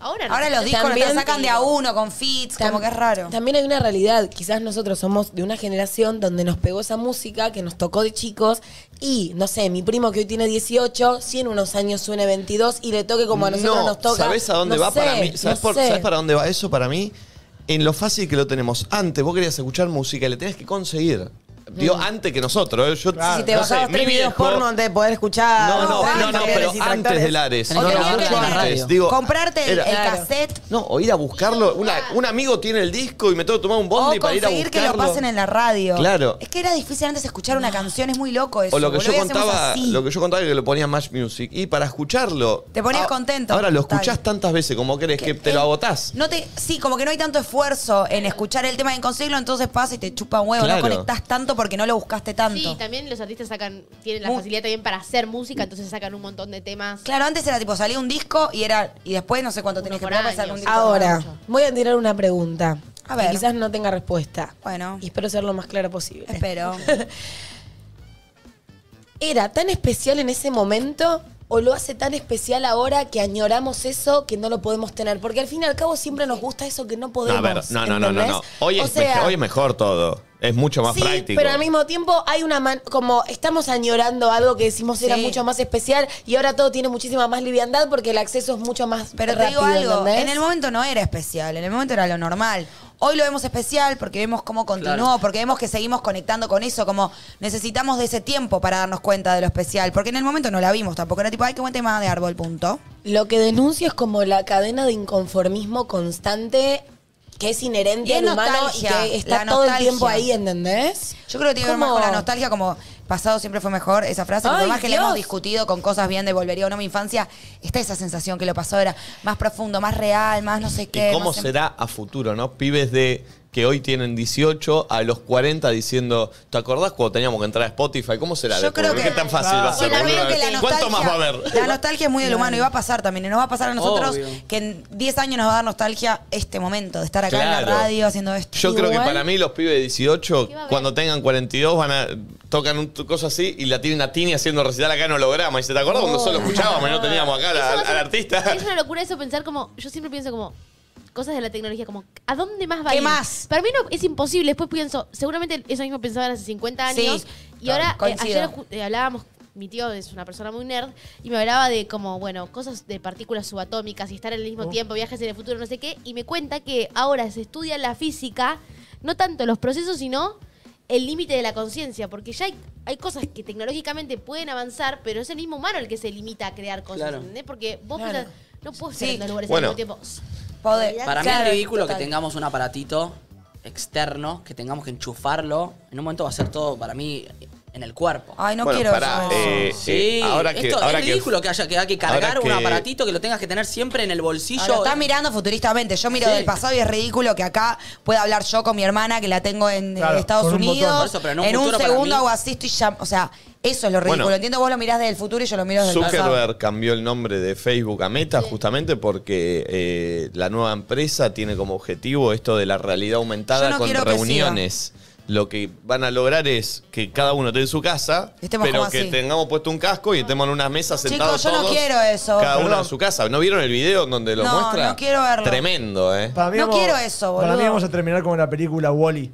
Ahora no. Ahora los discos También los sacan de a uno, con fits, como que es raro. También hay una realidad, quizás nosotros somos de una generación donde nos pegó esa música que nos tocó de chicos y, no sé, mi primo que hoy tiene 18, si en unos años suene 22 y le toque como a nosotros no, nos toca. ¿Sabés a dónde no va sé, para mí? ¿Sabés, no por- sé. sabés para dónde va eso para mí? En lo fácil que lo tenemos. Antes vos querías escuchar música le tenías que conseguir. Digo, antes que nosotros. ¿eh? Yo, Claro. Si te no bajabas tres videos viejo- porno antes de poder escuchar. No, no, no, no, pero antes del Ares. Tenés No, que no, la antes. radio. Digo, Comprarte el, era- el cassette No, o ir a buscarlo. Una, un amigo tiene el disco y me tengo que tomar un bondi o para ir a conseguir buscarlo. que lo pasen en la radio. Claro. Es que era difícil antes escuchar una canción, es muy loco eso. O lo que boludo, yo hacemos contaba, así. lo que yo contaba que lo ponía Match Music. Y para escucharlo. Te ponías contento. Ahora lo escuchás tantas veces como querés que te lo Eh, agotás. No te, sí, como que no hay tanto esfuerzo en escuchar el tema y en conseguirlo, entonces pasa y te chupa un huevo. Claro. No conectás tanto porque no lo buscaste tanto. Sí, también los artistas sacan, tienen la Mu- facilidad también para hacer música, entonces sacan un montón de temas. Claro, antes era tipo, salía un disco y era y después no sé cuánto Uno tenías que por pagar para año. sacar un disco. Ahora, voy a tirar una pregunta. A ver. Que quizás no tenga respuesta. Bueno. Y espero ser lo más clara posible. Espero. (laughs) ¿Era tan especial en ese momento o lo hace tan especial ahora que añoramos eso que no lo podemos tener? Porque al fin y al cabo siempre nos gusta eso que no No, podemos. a ver, no, no, no, no, no. ¿entendés? Hoy, O es sea, mejor, hoy es mejor todo. Es mucho más sí, práctico. pero al mismo tiempo hay una man- como estamos añorando algo que decimos era Sí. mucho más especial y ahora todo tiene muchísima más liviandad porque el acceso es mucho más Pero te digo algo, ¿entendés? en el momento no era especial, en el momento era lo normal. Hoy lo vemos especial porque vemos cómo continuó, Claro. porque vemos que seguimos conectando con eso, como necesitamos de ese tiempo para darnos cuenta de lo especial, porque en el momento no la vimos tampoco, era tipo, ay, qué buen tema de árbol, punto. Lo que denuncio es como la cadena de inconformismo constante que es inherente Y al humano nostalgia, y que está la todo el nostalgia. tiempo ahí, ¿entendés? Yo creo que tiene que ver más con la nostalgia, como pasado siempre fue mejor, esa frase, por más que la Dios. hemos discutido con cosas bien de volvería o no a mi infancia, está esa sensación que lo pasado era más profundo, más real, más no sé qué. ¿Y cómo em- será a futuro, no? Pibes de que hoy tienen 18 a los 40 diciendo, ¿te acordás cuando teníamos que entrar a Spotify? ¿Cómo será? Yo creo que- ¿Qué tan fácil va a ser? boludo? ¿Cuánto más va a nostalgia- haber? La nostalgia es muy del humano y va a pasar también. Y nos va a pasar a nosotros Obvio. que en 10 años nos va a dar nostalgia este momento de estar acá en Claro. la radio haciendo esto. Yo creo que para mí los pibes de 18, ¿Qué va a haber? cuando tengan 42, van a tocan un cosa así y la tienen a Tini haciendo recital acá en holograma. Y se te acuerdas cuando solo escuchábamos y no teníamos acá la- al artista. Es una locura eso pensar como. Yo siempre pienso como. Cosas de la tecnología, como, ¿a dónde más va a ¿Qué ir? más? Para mí no, es imposible. Después pienso, seguramente eso mismo pensaban hace 50 años. Sí, y ahora, eh, ayer eh, hablábamos mi tío es una persona muy nerd, y me hablaba de como, bueno, cosas de partículas subatómicas y estar en el mismo tiempo, viajes en el futuro, no sé qué, y me cuenta que ahora se estudia la física, no tanto los procesos, sino el límite de la conciencia, porque ya hay, hay cosas que tecnológicamente pueden avanzar, pero es el mismo humano el que se limita a crear cosas, Claro. ¿entendés? Porque vos Claro. pensás, no puedo estar Sí. en dos lugares Bueno. al mismo tiempo. Poder. Para mí Claro, es ridículo total. que tengamos un aparatito externo, que tengamos que enchufarlo. En un momento va a ser todo para mí en el cuerpo. Ay, no Bueno, quiero pará, eso. eh, Sí, eh, ahora que, esto ahora es que- ridículo que haya que, hay que cargar ahora un que- aparatito que lo tengas que tener siempre en el Ah, bolsillo. Lo estás mirando futuristamente. Yo miro Sí. del pasado y es ridículo que acá pueda hablar yo con mi hermana que la tengo en eh, Claro, Estados con un botón. Unidos. Por eso, pero en un en un futuro para segundo mí- hago así, estoy ya. O sea, eso es lo ridículo. Bueno. Entiendo, vos lo mirás desde el futuro y yo lo miro desde el pasado. Zuckerberg cambió el nombre de Facebook a Meta justamente porque eh, la nueva empresa tiene como objetivo esto de la realidad aumentada Yo no con quiero que reuniones. Lo que van a lograr es que cada uno esté en su casa, Estemos pero como que así. tengamos puesto un casco y estemos en una mesa Chicos, sentados yo no todos. quiero eso. Cada uno Perdón. en su casa. ¿No vieron el video donde lo No, muestra? no quiero verlo. Tremendo, ¿eh? Para mí No vamos- quiero eso, Para mí boludo. vamos a terminar como la película Wally.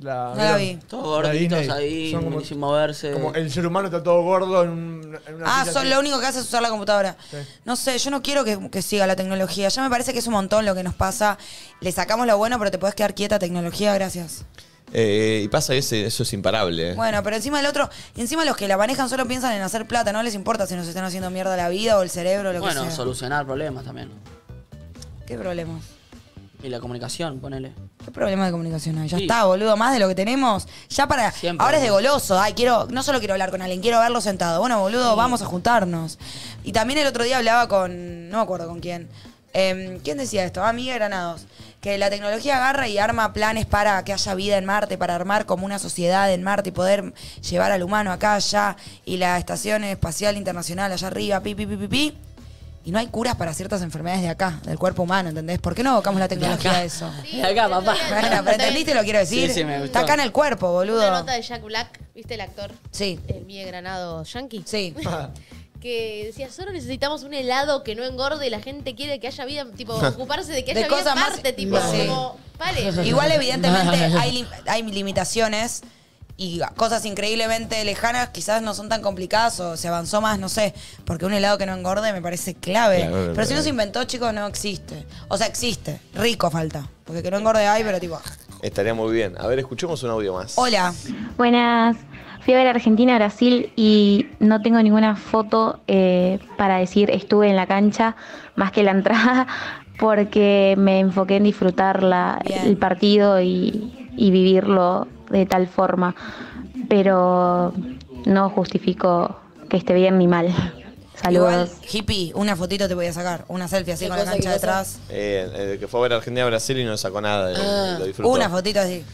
La, No la vi. Todos La gorditos Disney. ahí, Son como- sin moverse. Como el ser humano está todo gordo en, un- en una Ah, silla son así. lo único que hace es usar la computadora. Sí. No sé, yo no quiero que, que siga la tecnología. Ya me parece que es un montón lo que nos pasa. Le sacamos lo bueno, pero te puedes quedar quieta, tecnología, gracias. Eh, y pasa que ese- eso es imparable. Bueno, pero encima el otro, encima los que la manejan solo piensan en hacer plata, no les importa si nos están haciendo mierda la vida o el cerebro o lo bueno, que sea. solucionar problemas también. ¿Qué problema? Y la comunicación, ponele. ¿Qué problema de comunicación hay? Ya Sí. está, boludo, más de lo que tenemos. Ya para. Siempre. Ahora es de goloso. Ay, quiero. No solo quiero hablar con alguien, quiero verlo sentado. Bueno, boludo, vamos a juntarnos. Y también el otro día hablaba con. No me acuerdo con quién. Em, ¿Quién decía esto? Ah, Miguel Granados. Que la tecnología agarra y arma planes para que haya vida en Marte, para armar como una sociedad en Marte y poder llevar al humano acá, allá. Y la Estación Espacial Internacional allá arriba, pi, pi, pi, pi, pi. Y no hay curas para ciertas enfermedades de acá, del cuerpo humano, ¿entendés? ¿Por qué no evocamos la tecnología a eso? Sí, De acá, papá. Bueno, pero (laughs) ¿entendiste lo que quiero decir? Sí, sí, me gustó. Está acá en el cuerpo, boludo. Una nota de Jack Black, ¿viste el actor? Sí, El Miguel Granado Yankee. sí. (laughs) Que decía, solo necesitamos un helado que no engorde y la gente quiere que haya vida, tipo, (laughs) ocuparse de que De haya vida cosas más- tipo, Sí. como, vale. (laughs) Igual evidentemente (laughs) hay, lim- hay limitaciones y cosas increíblemente lejanas quizás no son tan complicadas o se avanzó más, no sé, porque un helado que no engorde me parece clave. Claro, pero si no se inventó, chicos, no existe. O sea, existe. Rico falta. Porque que no engorde hay, pero tipo... Estaría muy bien. A ver, escuchemos un audio más. Hola. Buenas. Fui a ver Argentina, Brasil y no tengo ninguna foto eh, para decir estuve en la cancha más que la entrada (laughs) porque me enfoqué en disfrutar la- el partido y, y vivirlo de tal forma. Pero no justifico que esté bien ni mal. Saludos. Igual, hippie, una fotito te voy a sacar. Una selfie así ¿Qué con la cancha detrás. Eh, el que fue a ver Argentina a Brasil y no sacó nada. Ah. lo disfrutó. Una fotito así.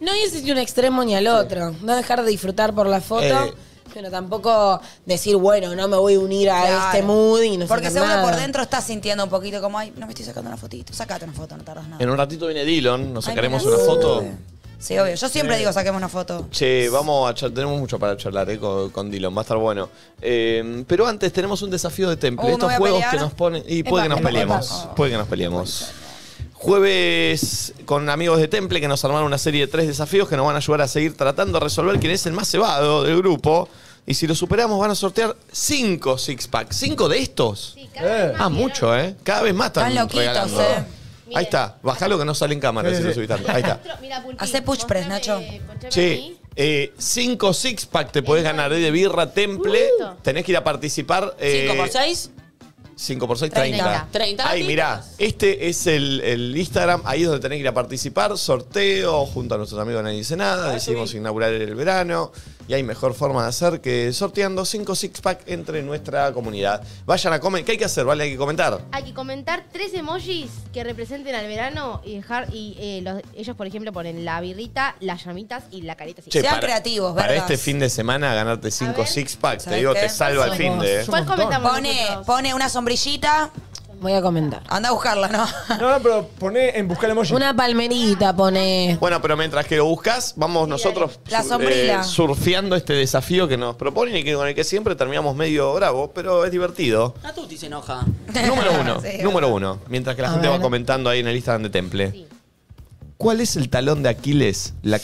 No irse ni un extremo ni al otro. No dejar de disfrutar por la foto. Eh. Pero tampoco decir, bueno, no me voy a unir a Claro. este mood y no Porque seguro nada. por dentro estás sintiendo un poquito como, ay, no me estoy sacando una fotito. Sacate una foto, no tardas nada. En un ratito viene Dylan, nos sacaremos una foto. Sí, obvio. Yo siempre digo, saquemos una foto. Che, vamos a charlar, tenemos mucho para charlar eh, con, con Dylan, va a estar bueno. Eh, pero antes tenemos un desafío de temple, Uh, ¿me estos juegos pelear? que nos ponen. Y puede que nos peleemos, puede que nos peleemos. Jueves con amigos de Temple que nos armaron una serie de tres desafíos que nos van a ayudar a seguir tratando de resolver quién es el más cebado del grupo. Y si lo superamos van a sortear cinco six packs. ¿Cinco de estos? Sí, cada vez Eh. más, Ah, ¿vieron? mucho, ¿eh? Cada vez más están Están loquitos, regalando. eh. Ahí está, bajalo que no sale en cámara Sí, si sí. lo subís tanto. Ahí está. Mira, Pulpín, Hacé push press, mostrame- Nacho. ponchame Che, ahí. eh, cinco six pack te podés ganar de birra Temple. Uh. Tenés que ir a participar. eh, 5 por 6 5 por 6, 30. 30. 30 Ahí, mirá, este es el, el Instagram, ahí es donde tenés que ir a participar, sorteo, junto a nuestros amigos Nadie Dice Nada, decidimos inaugurar el verano, y hay mejor forma de hacer que sorteando 5 six pack entre nuestra comunidad. Vayan a comer, ¿qué hay que hacer? ¿Vale? Hay que comentar. Hay que comentar tres emojis que representen al verano y dejar. Y eh, los- ellos, por ejemplo, ponen la birrita, las llamitas y la carita así. Che, Sean creativos, Para vergas. este fin de semana ganarte 5 ver. six pack, te ¿Sabés digo, qué? te salva el fin de... ¿Cuál comentamos Pone, nosotros? pone una sombrillita, Voy a comentar. anda a buscarla, ¿no? (laughs) No, no, pero poné en buscar emoji. Una palmerita pone. Bueno, pero mientras que lo buscas, vamos nosotros La su- sombrilla. surfeando este desafío que nos proponen y que con el que siempre terminamos medio bravo, pero es divertido. A Tuti se enoja. (laughs) Número uno, (laughs) Sí, número uno. Mientras que la A gente va ver. comentando ahí en el Instagram de Temple. Sí. ¿Cuál es el talón de Aquiles, la,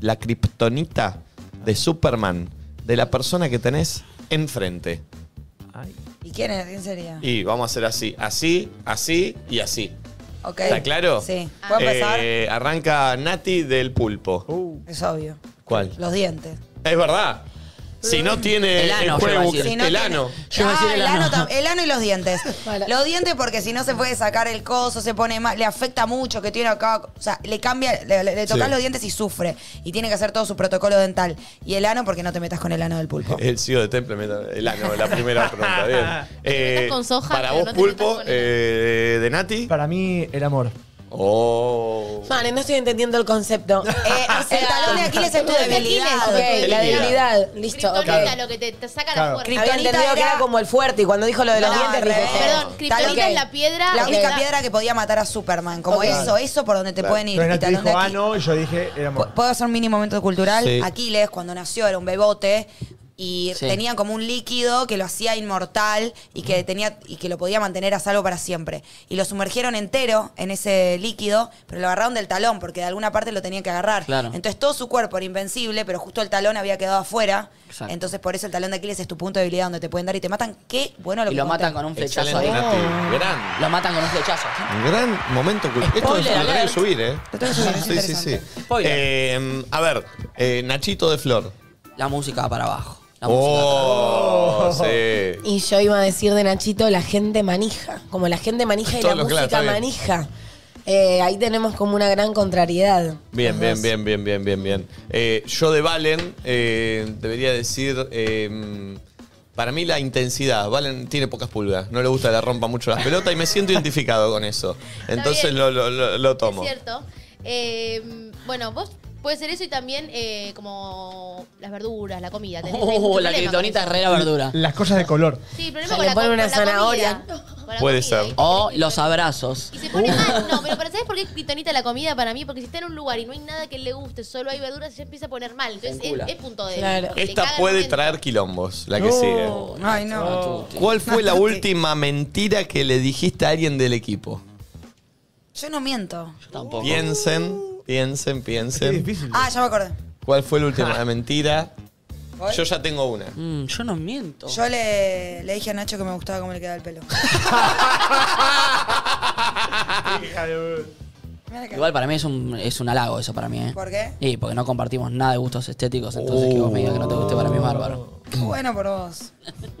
la kriptonita de Superman, de la persona que tenés enfrente. ¿Y quién, es? ¿Quién sería? Y vamos a hacer así, así, así y así. Ok. ¿Está claro? Sí. ¿Puedo empezar? Eh, arranca Nati del pulpo. Uh. Es obvio. ¿Cuál? Los dientes. Es verdad. Si no tiene El ano, el yo juego, iba a decir. Si no el tiene- ano. Yo iba a ah, decir el el ano. ano. tam- el ano y los dientes. (laughs) Los dientes porque si no se puede sacar el coso, se pone mal, le afecta mucho que tiene acá, o sea, le cambia, le, le- le tocas Sí. los dientes y sufre. Y tiene que hacer todo su protocolo dental. Y el ano porque no te metas con el ano del pulpo. El CEO de Temple, meta- el ano, la primera pregunta. Bien. (laughs) Eh, con soja, para pero vos, no te metas pulpo, con el- eh, de Nati. Para mí, el amor. Oh. Vale, no estoy entendiendo el concepto. (laughs) Eh, el talón de Aquiles es tu debilidad. Ok, la Debilidad. Listo, ok. Lo que te, te saca Claro. la fuerza. Kryptonita Había entendido que era- como el fuerte y cuando dijo lo de los No, dientes al dije, revés. Perdón. Kryptonita Ok. es la piedra. La única piedra que podía matar a Superman. Como Ok. eso, eso por donde te pueden ir. Pero Y talón de dijo Aquiles- ano y yo dije ¿Puedo hacer un mini momento cultural? Sí. Aquiles, cuando nació, era un bebote y Sí. tenían como un líquido que lo hacía inmortal y que tenía y que lo podía mantener a salvo para siempre. Y lo sumergieron entero en ese líquido, pero lo agarraron del talón porque de alguna parte lo tenían que agarrar. Claro. Entonces todo su cuerpo era invencible, pero justo el talón había quedado afuera. Exacto. Entonces por eso el talón de Aquiles es tu punto de debilidad donde te pueden dar y te matan. Qué bueno lo Y que lo conté. matan con un flechazo ahí. Gran. Lo matan con un flechazo. Un gran momento cultural. Esto lo tenés que subir, ¿eh? Lo tengo que subir, es Sí, sí, sí. Eh, a ver, eh, Nachito de Flor. La música va para abajo. La. Oh, sí. Y yo iba a decir de Nachito la gente manija, como la gente manija y Todo la lo claro, música está bien. manija. Eh, ahí tenemos como una gran contrariedad. Bien, Los bien, dos. bien, bien, bien, bien, bien. Eh, yo de Valen eh, debería decir, eh, para mí la intensidad. Valen tiene pocas pulgas, no le gusta le rompa mucho las pelotas y me siento identificado con eso. (laughs) Entonces bien. lo, lo- lo- lo tomo. Es cierto. Eh, bueno, vos puede ser eso y también eh, como las verduras, la comida. Tenés- hay Oh, la problema con es re la verdura. Las cosas de color. Sí, problema Se con le la, pone co- una con la zanahoria. comida. Con la Puede comida, ser. O los abrazos. Y se pone mal, no, pero ¿para ¿sabes por qué es kriptonita la comida para mí? Porque si está en un lugar y no hay nada que le guste, solo hay verduras, se empieza a poner mal. Entonces Se es, encula. es punto de. Claro. Esta caga el puede momento. traer quilombos, la que No. sigue. Ay, no. ¿Cuál fue la última mentira que le dijiste a alguien del equipo? Yo no miento. Yo tampoco. Piensen, piensen, piensen. difícil. Ah, ya me acordé. ¿Cuál fue la última mentira? ¿Voy? Yo ya tengo una. Mm, yo no miento. Yo le, le dije a Nacho que me gustaba cómo le quedaba el pelo. (laughs) Hija de- Igual para mí es un, es un halago eso para mí, ¿eh? ¿Por qué? Y porque no compartimos nada de gustos estéticos, entonces que vos me digas que no te guste para mí es bárbaro. Qué bueno por vos. (laughs)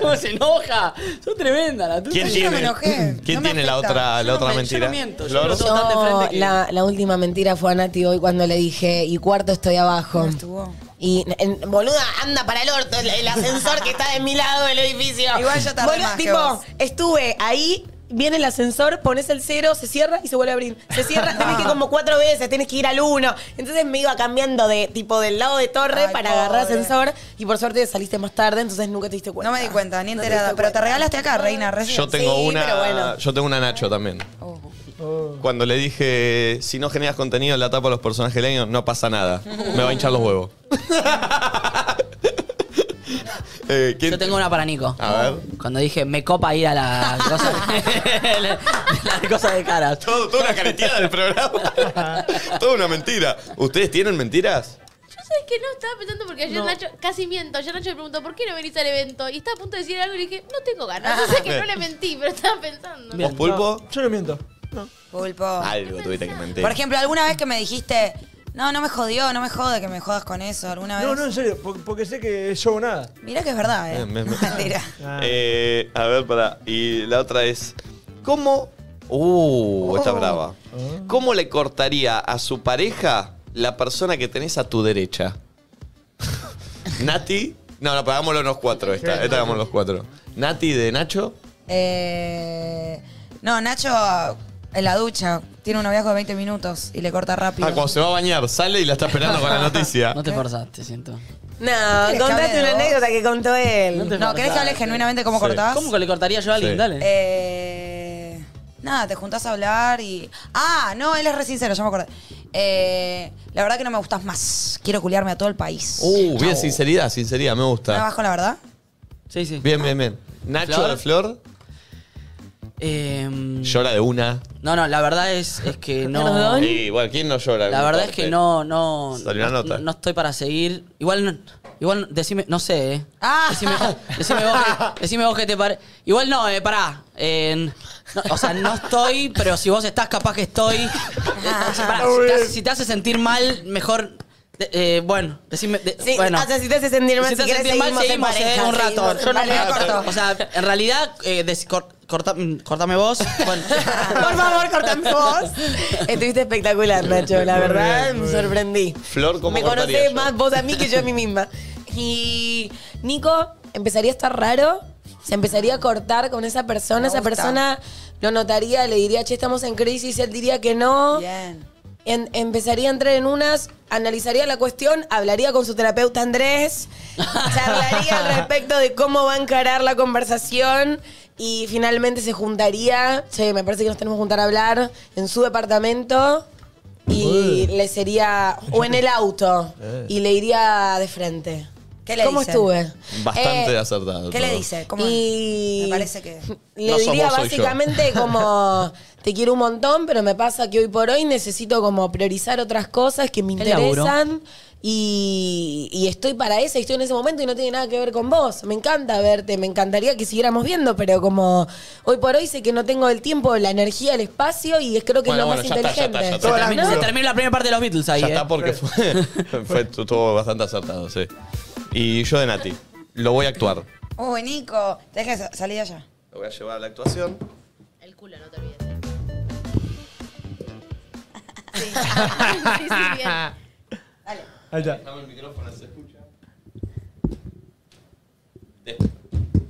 ¿Cómo se enoja? Sos tremenda la tuya. ¿Quién Yo no me tiene, enojé, ¿quién no me tiene la afecta. otra, Yo la no otra me- yo mentira? no miento, yo Flor. no tengo- Bastante Yo, frente que- la, la última mentira fue a Nati hoy cuando le dije, y cuarto estoy abajo. ¿Cómo estuvo? Y, en- boluda, anda para el orto, el, el ascensor que está de mi lado del edificio. Igual yo tardé Boluda, más que tipo, vos. estuve ahí, viene el ascensor, pones el cero, se cierra y se vuelve a abrir. Se cierra, (laughs) tenés que como cuatro veces, tenés que ir al uno. Entonces me iba cambiando de tipo del lado de torre Ay, para agarrar pobre. ascensor y por suerte saliste más tarde, entonces nunca te diste cuenta. No me di cuenta, ni No te enterada. Pero te regalaste acá, reina, recién. Yo tengo Sí, una. pero bueno. Yo tengo una Nacho también. Oh. Cuando le dije, si no generas contenido en la tapa de los personajes leños, no pasa nada. Me va a hinchar los huevos. (laughs) Eh, ¿quién- Yo tengo una para Nico. A ver. Cuando dije, me copa ir a la cosa, la, (laughs) la cosa de caras. Todo, toda una careteada del programa. (laughs) Toda una mentira. ¿Ustedes tienen mentiras? Yo sabes que no estaba pensando porque ayer Nacho, casi miento, ayer Nacho me preguntó ¿por qué no venís al evento? Y estaba a punto de decir algo y dije, no tengo ganas. Yo sé que no le mentí, pero estaba pensando. ¿Vos, Pulpo? No, yo no miento. No. Pulpo. Algo tuviste que mentir. Por ejemplo, alguna vez que me dijiste, no, no me jodió, no me jode que me jodas con eso. ¿Alguna vez? No, no, en serio, por- porque sé que yo nada. Mirá que es verdad, ¿eh? (laughs) Mentira. Ah. Eh, a ver, para. Y la otra es. ¿Cómo. Uh, está Oh. brava. ¿Cómo le cortaría a su pareja la persona que tenés a tu derecha? (laughs) Nati. No, no, pero hagámoslo los cuatro. Esta, esta hagamos los cuatro. Nati de Nacho. Eh, no, Nacho en la ducha tiene un noviazgo de 20 minutos y le corta rápido. Ah, cuando se va a bañar, sale y la está esperando con la (laughs) noticia. No te forzaste, siento. No, ¿Querés que contate hable de una anécdota que contó él. No te no, ¿querés que hable genuinamente cómo Sí. cortás? ¿Cómo que le cortaría yo a alguien? Sí. Dale. Eh, nada, te juntás a hablar y. Ah, no, él es re sincero, ya me acordé. Eh, la verdad que no me gustas más. Quiero culiarme a todo el país. Uh, bien, sinceridad, sinceridad, me ¿No gusta. vas con la verdad? Sí, sí. Bien, bien, bien. Nacho ¿Flor? de Flor. Em, Llora de una. no, no, la verdad es, es que (laughs) no. Perdón. Y bueno, ¿quién no llora? La verdad es que no, no. Salió una no, nota. no- no estoy para seguir. Igual, no- igual decime, no sé, eh. Ah. Decime, decime vos, que, (laughs) decime vos que te parece. Igual no, eh, pará. Eh, no, o sea, no estoy, pero si vos estás, capaz que estoy. Si, pará, si te hace, si te hace sentir mal, mejor. de- eh, bueno, decime. de- Sí, bueno. o sea, si te hace sentir mal, Si si, te quieres hace sentir mal, seguimos, seguimos, en eh, un rato. seguimos Yo no me corto. O sea, en realidad, eh, corta- cortame vos. Bueno. (laughs) Por favor, cortame vos. Estuviste espectacular, Nacho. La Muy verdad, me sorprendí. Flor, ¿cómo Me conocés yo? más vos a mí que yo a mí misma. Y Nico empezaría a estar raro. Se empezaría a cortar con esa persona. Me Esa gusta. persona lo notaría, le diría, che, estamos en crisis. Él diría que no. Bien. En- empezaría a entrar en unas, analizaría la cuestión, hablaría con su terapeuta Andrés, (laughs) charlaría al respecto de cómo va a encarar la conversación y finalmente se juntaría, che, me parece que nos tenemos que juntar a hablar en su departamento y le sería, o en el auto, y le iría de frente. ¿Qué le ¿Cómo estuve? Bastante Eh, acertado. ¿Qué todo. le dice? ¿Cómo? Y Me parece que. le No diría vos, básicamente (laughs) como te quiero un montón, pero me pasa que hoy por hoy necesito como priorizar otras cosas que me interesan y, y estoy para eso, y estoy en ese momento y no tiene nada que ver con vos. Me encanta verte, me encantaría que siguiéramos viendo, pero como hoy por hoy sé que no tengo el tiempo, la energía, el espacio y es creo que Bueno, es lo bueno, más ya está, ya inteligente. está, ya está. Se Todo ángulo. se termina la primera parte de los Beatles ahí, Ya eh. está porque fue, (laughs) fue estuvo bastante acertado, sí. Y yo de Nati. Lo voy a actuar. Uy, Nico, tenés que sa- salir de allá. Lo voy a llevar a la actuación. El culo, no te olvides. (laughs) Sí. (laughs) sí, sí, bien. Ahí está. Dame el micrófono, se escucha.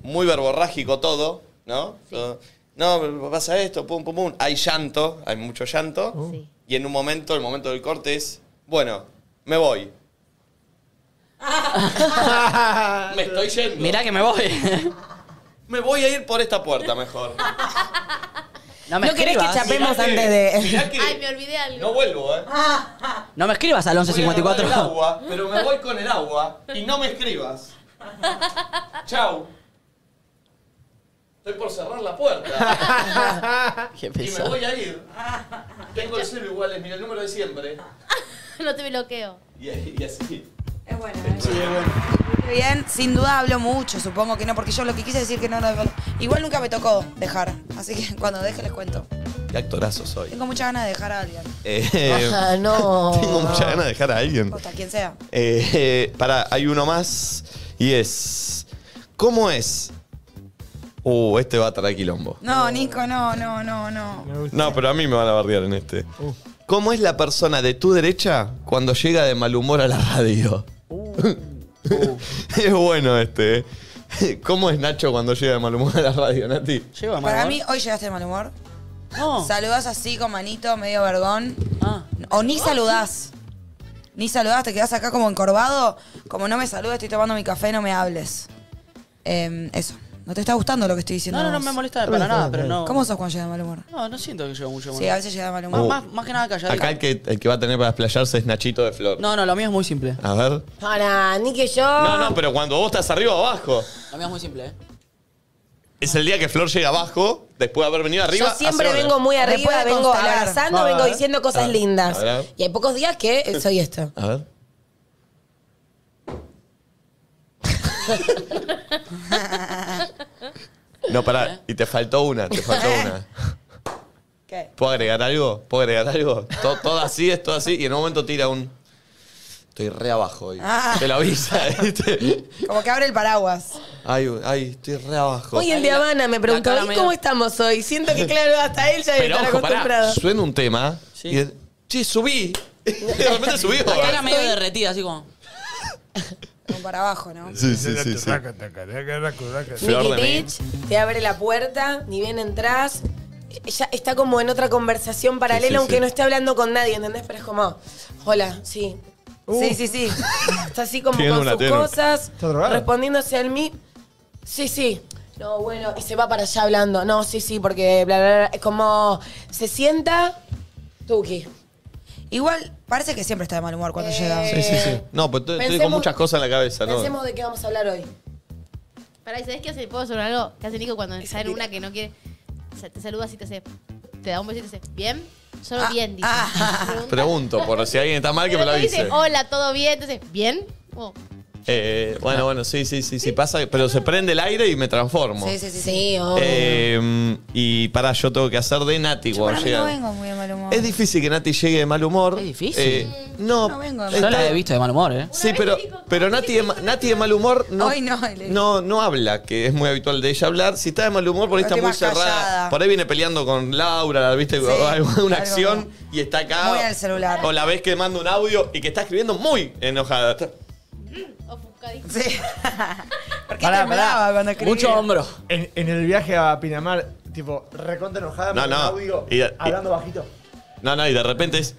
Muy verborrágico todo, ¿no? Todo- No, pasa esto, pum, pum, pum. Hay llanto, hay mucho llanto. Sí. Y en un momento, el momento del corte es, bueno, me voy. (laughs) me estoy yendo. Mirá que me voy. Me voy a ir por esta puerta mejor. No me ¿No querés que escribas. chapemos Mirá que- antes de...? mirá que Ay, me olvidé algo. no vuelvo, ¿eh? No me escribas al Voy a agarrar el 1154. agua, pero me voy con el agua y no me escribas. Chau. Estoy por cerrar la puerta (laughs) Qué y me pesado. voy a ir. Tengo el celu igual, es mira el número de siempre. (laughs) no te bloqueo. Y, y así. Es bueno, ¿eh? Bien, sin duda hablo mucho, supongo que no, porque yo lo que quise decir que no lo Igual nunca me tocó dejar, así que cuando deje les cuento. Qué actorazo soy. Tengo muchas ganas de dejar a alguien, Eh, Ah, no. (laughs) tengo mucha ganas de dejar a alguien. hasta quien sea. Eh, eh, pará, hay uno más y es. ¿Cómo es? Uh, este va a traer quilombo. No, Nico, no, no, no, no. No, pero a mí me van a bardear en este. Uh. ¿Cómo es la persona de tu derecha cuando llega de mal humor a la radio? (laughs) es bueno este. ¿eh? ¿Cómo es Nacho cuando llega de mal humor a la radio, Nati? Mal Para humor. mí, hoy llegaste de mal humor. No. Saludás así con manito, medio vergón. Ah. O ni saludás. Ni saludás, te quedás acá como encorvado. Como no me saludes, estoy tomando mi café, no me hables. Em, eso. ¿No te está gustando lo que estoy diciendo? No, no, no vos? me molesta para nada, pero no. ¿Cómo sos cuando llega de mal humor? No, no siento que llego mucho de mal Sí, a humor. veces llega de mal Más, humor. más, más que nada calladito. Acá el que, el que va a tener para desplayarse es Nachito de Flor. No, no, lo mío es muy simple. A ver. Para, ni que yo... No, no, pero cuando vos estás arriba o abajo. Lo mío es muy simple, eh. Es el día que Flor llega abajo, después de haber venido arriba. Yo siempre vengo muy arriba, vengo constelar. abrazando, vengo diciendo cosas lindas. a ver. Y hay pocos días que (laughs) soy esto. A ver. (laughs) No, pará, y te faltó una, te faltó una. ¿Qué? ¿Puedo agregar algo? ¿Puedo agregar algo? Todo, todo así, es todo así, y en un momento tira un. Estoy re abajo hoy. Ah. Te lo avisa, (laughs) ¿viste? Como que abre el paraguas. Ay, ay, estoy re abajo. Hoy el de Habana me preguntó, la cara ¿y medio- cómo estamos hoy? Siento que, claro, hasta él ya debe Pero estar ojo, pará, acostumbrado. suena un tema. Sí. Y de- che, subí. (laughs) de repente subió. La cara medio derretida, así como. (laughs) Como para abajo, ¿no? Sí, sí, sí, sí. Nicky. Teach te abre la puerta, ni bien entras. Ella está como en otra conversación paralela, Sí, sí, aunque sí. no esté hablando con nadie, ¿entendés? Pero es como, hola, sí. Sí, sí, sí. Está así como Tiene con sus cosas, respondiéndose al mí. Sí, sí. No, bueno, y se va para allá hablando. No, sí, sí, porque bla, bla, bla. Es como, se sienta, Tuki. Igual, parece que siempre está de mal humor cuando Eh, llega. Sí, sí, sí. No, pues estoy, estoy con Pensemos- muchas cosas en la cabeza, ¿no? Pensemos de qué vamos a hablar hoy. Pará, ¿y sabés qué hace? ¿Puedo sobre algo que hace Nico cuando está en una que no quiere? se- te saluda así, te hace. Te da un besito y te dice, ¿bien? Solo Ah, bien, dice. ah. Pregunta. Pregunto, por si alguien está mal que me lo te dice, avise. hola, ¿todo bien? Entonces, ¿bien? Oh, Eh, bueno, bueno, sí, sí, sí, sí pasa, pero se prende el aire y me transformo. Sí, sí, sí. sí. Sí, obvio. Eh, y para, yo tengo que hacer de Nati Yo para cuando mí no llega. vengo muy de mal humor. Es difícil que Nati llegue de mal humor. Es difícil. Eh, no, No vengo de Yo está- la he visto de mal humor, ¿eh? Sí, pero, pero Nati, de, ma- Nati de mal humor no, Hoy no, le- no, no habla, que es muy habitual de ella hablar. Si está de mal humor, por ahí está muy más cerrada. callada. Por ahí viene peleando con Laura, ¿viste? Sí, O alguna algo acción y está acá. Muy al celular. O la ves que manda un audio y que está escribiendo muy enojada. Está-. Sí. (laughs) ¿Por qué Pará, temblaba pará. cuando escribía? Mucho hombro. En, en el viaje a Pinamar, tipo, recontra enojada, No, no. audio, Y- y- hablando bajito. No, no, y de repente es.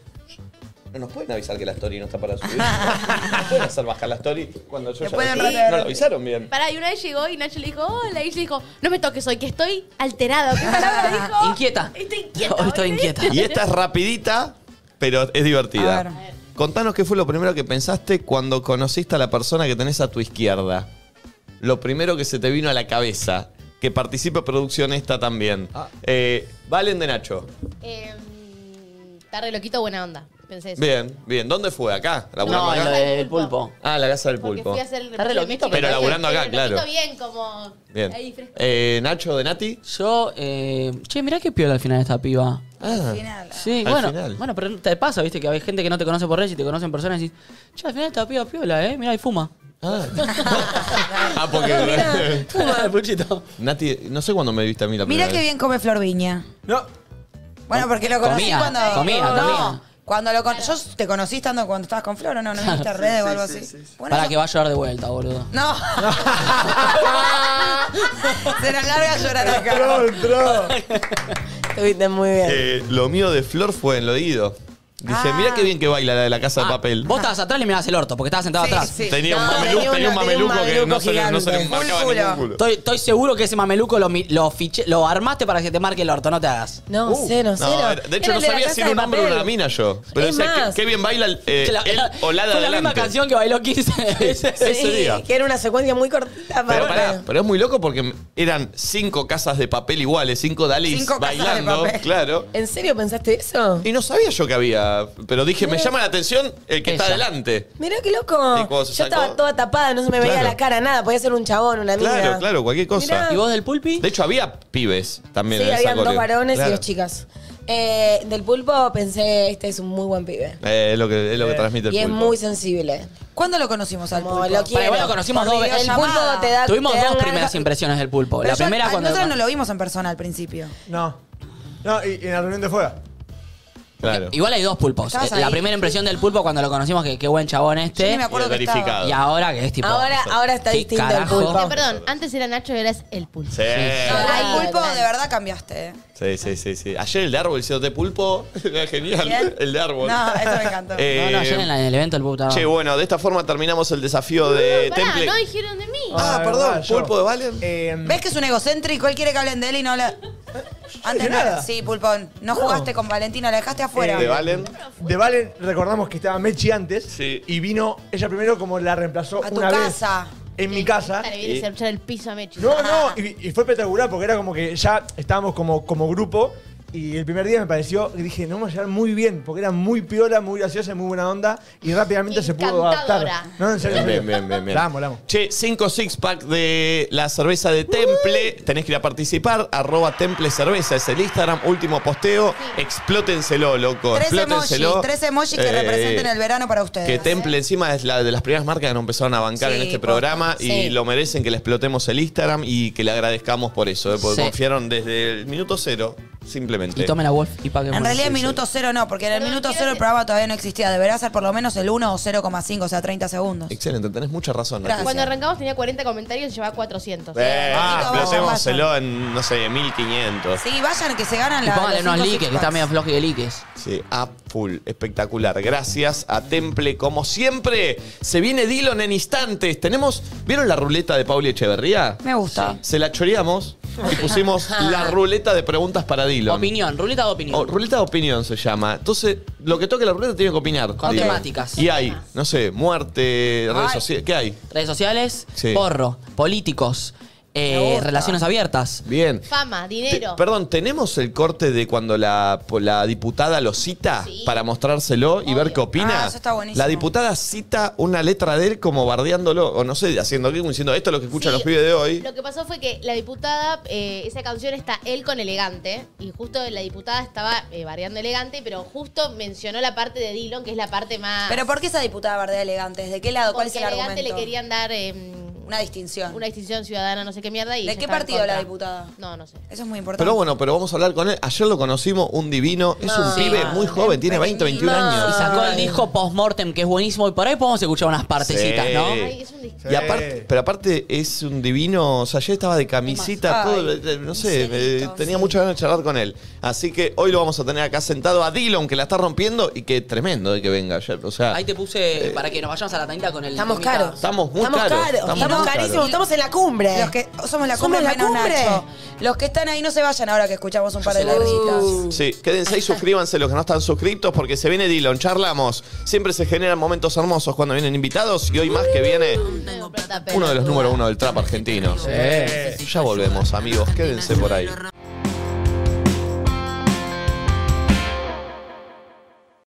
No nos pueden avisar que la story no está para subir. (laughs) ¿Nos pueden hacer bajar la story cuando yo ya la subí? No lo avisaron bien. Pará, y una vez llegó y Nacho le dijo, hola, y ella dijo, no me toques hoy, que estoy alterada. ¿Qué palabra dijo? Inquieta. Estoy inquieta. Hoy estoy inquieta. Y esta es rapidita, pero es divertida. A ver. Contanos qué fue lo primero que pensaste cuando conociste a la persona que tenés a tu izquierda. Lo primero que se te vino a la cabeza. Que participe en producción esta también. Ah. Eh, Valen de Nacho. Eh, está re loquito, buena onda. Pensé eso. Bien, bien. ¿Dónde fue? ¿Acá? ¿Laburando No, en lo acá? del pulpo. Ah, la casa del Porque pulpo. fui a hacer el Está re loquito, pero laburando acá, claro. bien, como Bien. ahí fresco. Eh, Nacho de Nati. Yo, eh, che, mirá qué piola al final esta piba. Ah. Al final. Sí, Al bueno, final. bueno, pero te pasa, viste, que hay gente que no te conoce por redes y te conoce en persona y decís, che, al final esta piba piola, eh, mirá, y fuma. Ah, (laughs) (laughs) ah porque. (laughs) Fuma, puchito. Nati, no sé cuándo me viste a mí la Mira qué vez. bien come Flor Viña. No, Bueno, porque lo conocí Comía, cuando. comía, no, comía. Cuando lo con... Yo te conocí estando cuando estabas con Flor, ¿o no? ¿No viste (laughs) redes o algo así? Bueno, Para yo- que va a llorar de vuelta, boludo. No. (laughs) Se nos larga a llorar acá. entró, entró. (laughs) Estuviste muy bien. Eh, lo mío de Flor fue en lo oído. Dije, Ah. mira qué bien que baila la de la casa de Ah, papel. Vos estabas atrás y le mirabas el orto, porque estabas sentado Sí, atrás. sí. Tenía un No, mameluco, tenía tenía un una- tenía un mameluco que no se, le- no se le gigante. marcaba Full ningún culo. culo. Estoy, estoy seguro que ese mameluco lo, mi- lo, fiché- lo armaste para que te marque el orto, no te hagas. No, Uh, cero, cero. no, era- de hecho Era no el de la sabía casa si era de un hombre o papel. una mina yo. Pero Es decía, qué, más. qué bien baila el, eh, la- él o la de fue la misma canción que bailó 15 (laughs) veces. ese día. que era una secuencia muy cortita. Pero, aparte. pará, pero es muy loco porque eran cinco casas de papel iguales, cinco Dalís Cinco casas de bailando, papel. claro. ¿En serio pensaste eso? Y no sabía yo que había, pero dije, me llama la atención el que está Ella. adelante. Mirá qué loco. Y cuando se Yo sacó- estaba toda tapada, no se me veía Claro. la cara, nada. Podía ser un chabón, una mina. Claro, claro, cualquier cosa. Mirá. ¿Y vos del pulpi? De hecho, había pibes también Sí, en esa habían dos coreo. varones Claro. y dos chicas. Eh, del pulpo pensé, este es un muy buen pibe. Eh, es lo que, es lo que transmite el y es pulpo. muy sensible. ¿Cuándo lo conocimos al Como pulpo? lo quiero. igual lo conocimos Por dos veces. El pulpo videollamada. te da. Tuvimos te dan dos ganas- primeras impresiones del pulpo. Pero la yo- primera a- cuando... Nosotros no lo vimos en persona al principio. No. No, y, y en la reunión de fuera. Claro. Igual hay dos pulpos. Estabas Eh, La ahí. primera impresión del pulpo cuando lo conocimos, que qué buen chabón Yo este. ni me acuerdo Y el que estaba. verificado. Y ahora que es tipo... Ahora, ahora está ¿Qué distinto el carajo? pulpo. Eh, perdón, antes era Nacho y ahora es el pulpo. Sí. Al pulpo Claro. de verdad cambiaste, ¿eh? Sí, sí, sí, sí. Ayer el de árbol hicieron de pulpo. (laughs) Era genial. El de árbol. No, eso me encantó. Eh, (laughs) No, no, ayer en, la- en el evento el pulpo estaba... Che, bueno, de esta forma terminamos el desafío de Pará, Temple. no dijeron de mí. Ah, Ah, perdón, verdad, yo. pulpo de Valen. Eh, ¿Ves que es un egocéntrico? Él quiere que hablen de él y no habla. Antes no. Sí, Pulpón. No jugaste con Valentina, la dejaste afuera. de Valen. de Valen recordamos que estaba Mechi antes. Sí. Y vino ella primero como la reemplazó A tu una casa. vez en mi casa. Le viene a el piso a Mechi. No, no, y, y fue espectacular porque era como que ya estábamos como, como grupo y el primer día me pareció, dije, nos vamos a llevar muy bien porque era muy piola, muy graciosa y muy buena onda y rápidamente se pudo adaptar. No, en serio. en Bien, serio. bien, bien, bien. La amo, la amo. Che, 5 six pack de la cerveza de Temple. Tenés que ir a participar. Arroba Temple Cerveza es el Instagram. Último posteo. Explótenselo, loco. Tres Explótenselo. emojis, tres emojis que Eh, representen el verano para ustedes. Que Temple encima es la de las primeras marcas que nos empezaron a bancar Sí, en este posta. programa y lo merecen que le explotemos el Instagram y que le agradezcamos por eso, eh, porque Sí. confiaron desde el minuto cero, simplemente. Y tome la Wolf y pague En realidad, sí, minuto cero no, porque en el minuto quiero cero el programa todavía no existía. Deberá ser por lo menos el 1 o 0,5, o sea, 30 segundos. Excelente, tenés mucha razón. Nati. Cuando arrancamos tenía 40 comentarios y llevaba 400. Eh, Ah, explotémoselo en, no sé, 1500. Sí, vayan que se ganan Y la. póngale los unos cinco likes, que six está packs. medio flojo de likes. Sí, a full, espectacular. Gracias a Temple, como siempre. Se viene Dillon en instantes. Tenemos, ¿vieron la ruleta de Pauli Echeverría? Me gusta. Se la choreamos y pusimos (laughs) la ruleta de preguntas para Dillon. Opinión, ruleta de opinión. O, ruleta de opinión se llama. Entonces, lo que toque la ruleta tiene que opinar. Con Dillon. temáticas. Y hay, no sé, muerte, redes sociales. ¿Qué hay? Redes sociales, Sí. porro, políticos, eh, relaciones abiertas. Bien. Fama, Te- dinero. perdón, ¿tenemos el corte de cuando la, la diputada lo cita Sí. para mostrárselo y ver qué opina? Ah, eso está buenísimo. La diputada cita una letra de él como bardeándolo, o no sé, haciendo algo, diciendo esto es lo que escuchan Sí, los pibes de hoy. Lo que pasó fue que la diputada, eh, esa canción está él con elegante, y justo la diputada estaba eh, variando elegante, pero justo mencionó la parte de Dillon, que es la parte más. Pero ¿por qué esa diputada bardea elegante? ¿De qué lado? ¿Cuál es Porque el elegante argumento? le querían dar eh, Una distinción. una distinción ciudadana, no sé qué mierda. Y ¿De qué partido la diputada? No, no sé. Eso es muy importante. Pero bueno, pero vamos a hablar con él. Ayer lo conocimos, un divino. Es un Sí. pibe muy joven, tiene 20, 21 Y años. sacó el disco post-mortem, que es buenísimo, y por ahí podemos escuchar unas partecitas, Sí. ¿no? Ay, es un disco. Y aparte, pero aparte es un divino, o sea, ayer estaba de camisita, todo, eh, no sé, eh, tenía sí. muchas ganas de charlar con él. Así que hoy lo vamos a tener acá sentado a Dillon, que la está rompiendo y que tremendo de que venga ayer. O sea, Ahí te puse para que nos vayamos a la tanita con el. Estamos caros. estamos muy estamos caros. caros. estamos Estamos, carísimos. Estamos en la cumbre. Los que somos la Somos cumbre la menos cumbre. Nacho. Los que están ahí no se vayan ahora que escuchamos un par de larguitas. Sí, quédense ahí, (laughs) suscríbanse los que no están suscritos porque se viene Dillon, charlamos. Siempre se generan momentos hermosos cuando vienen invitados y hoy más que viene uno de los número uno del trap argentino. Ya volvemos, amigos, quédense por ahí.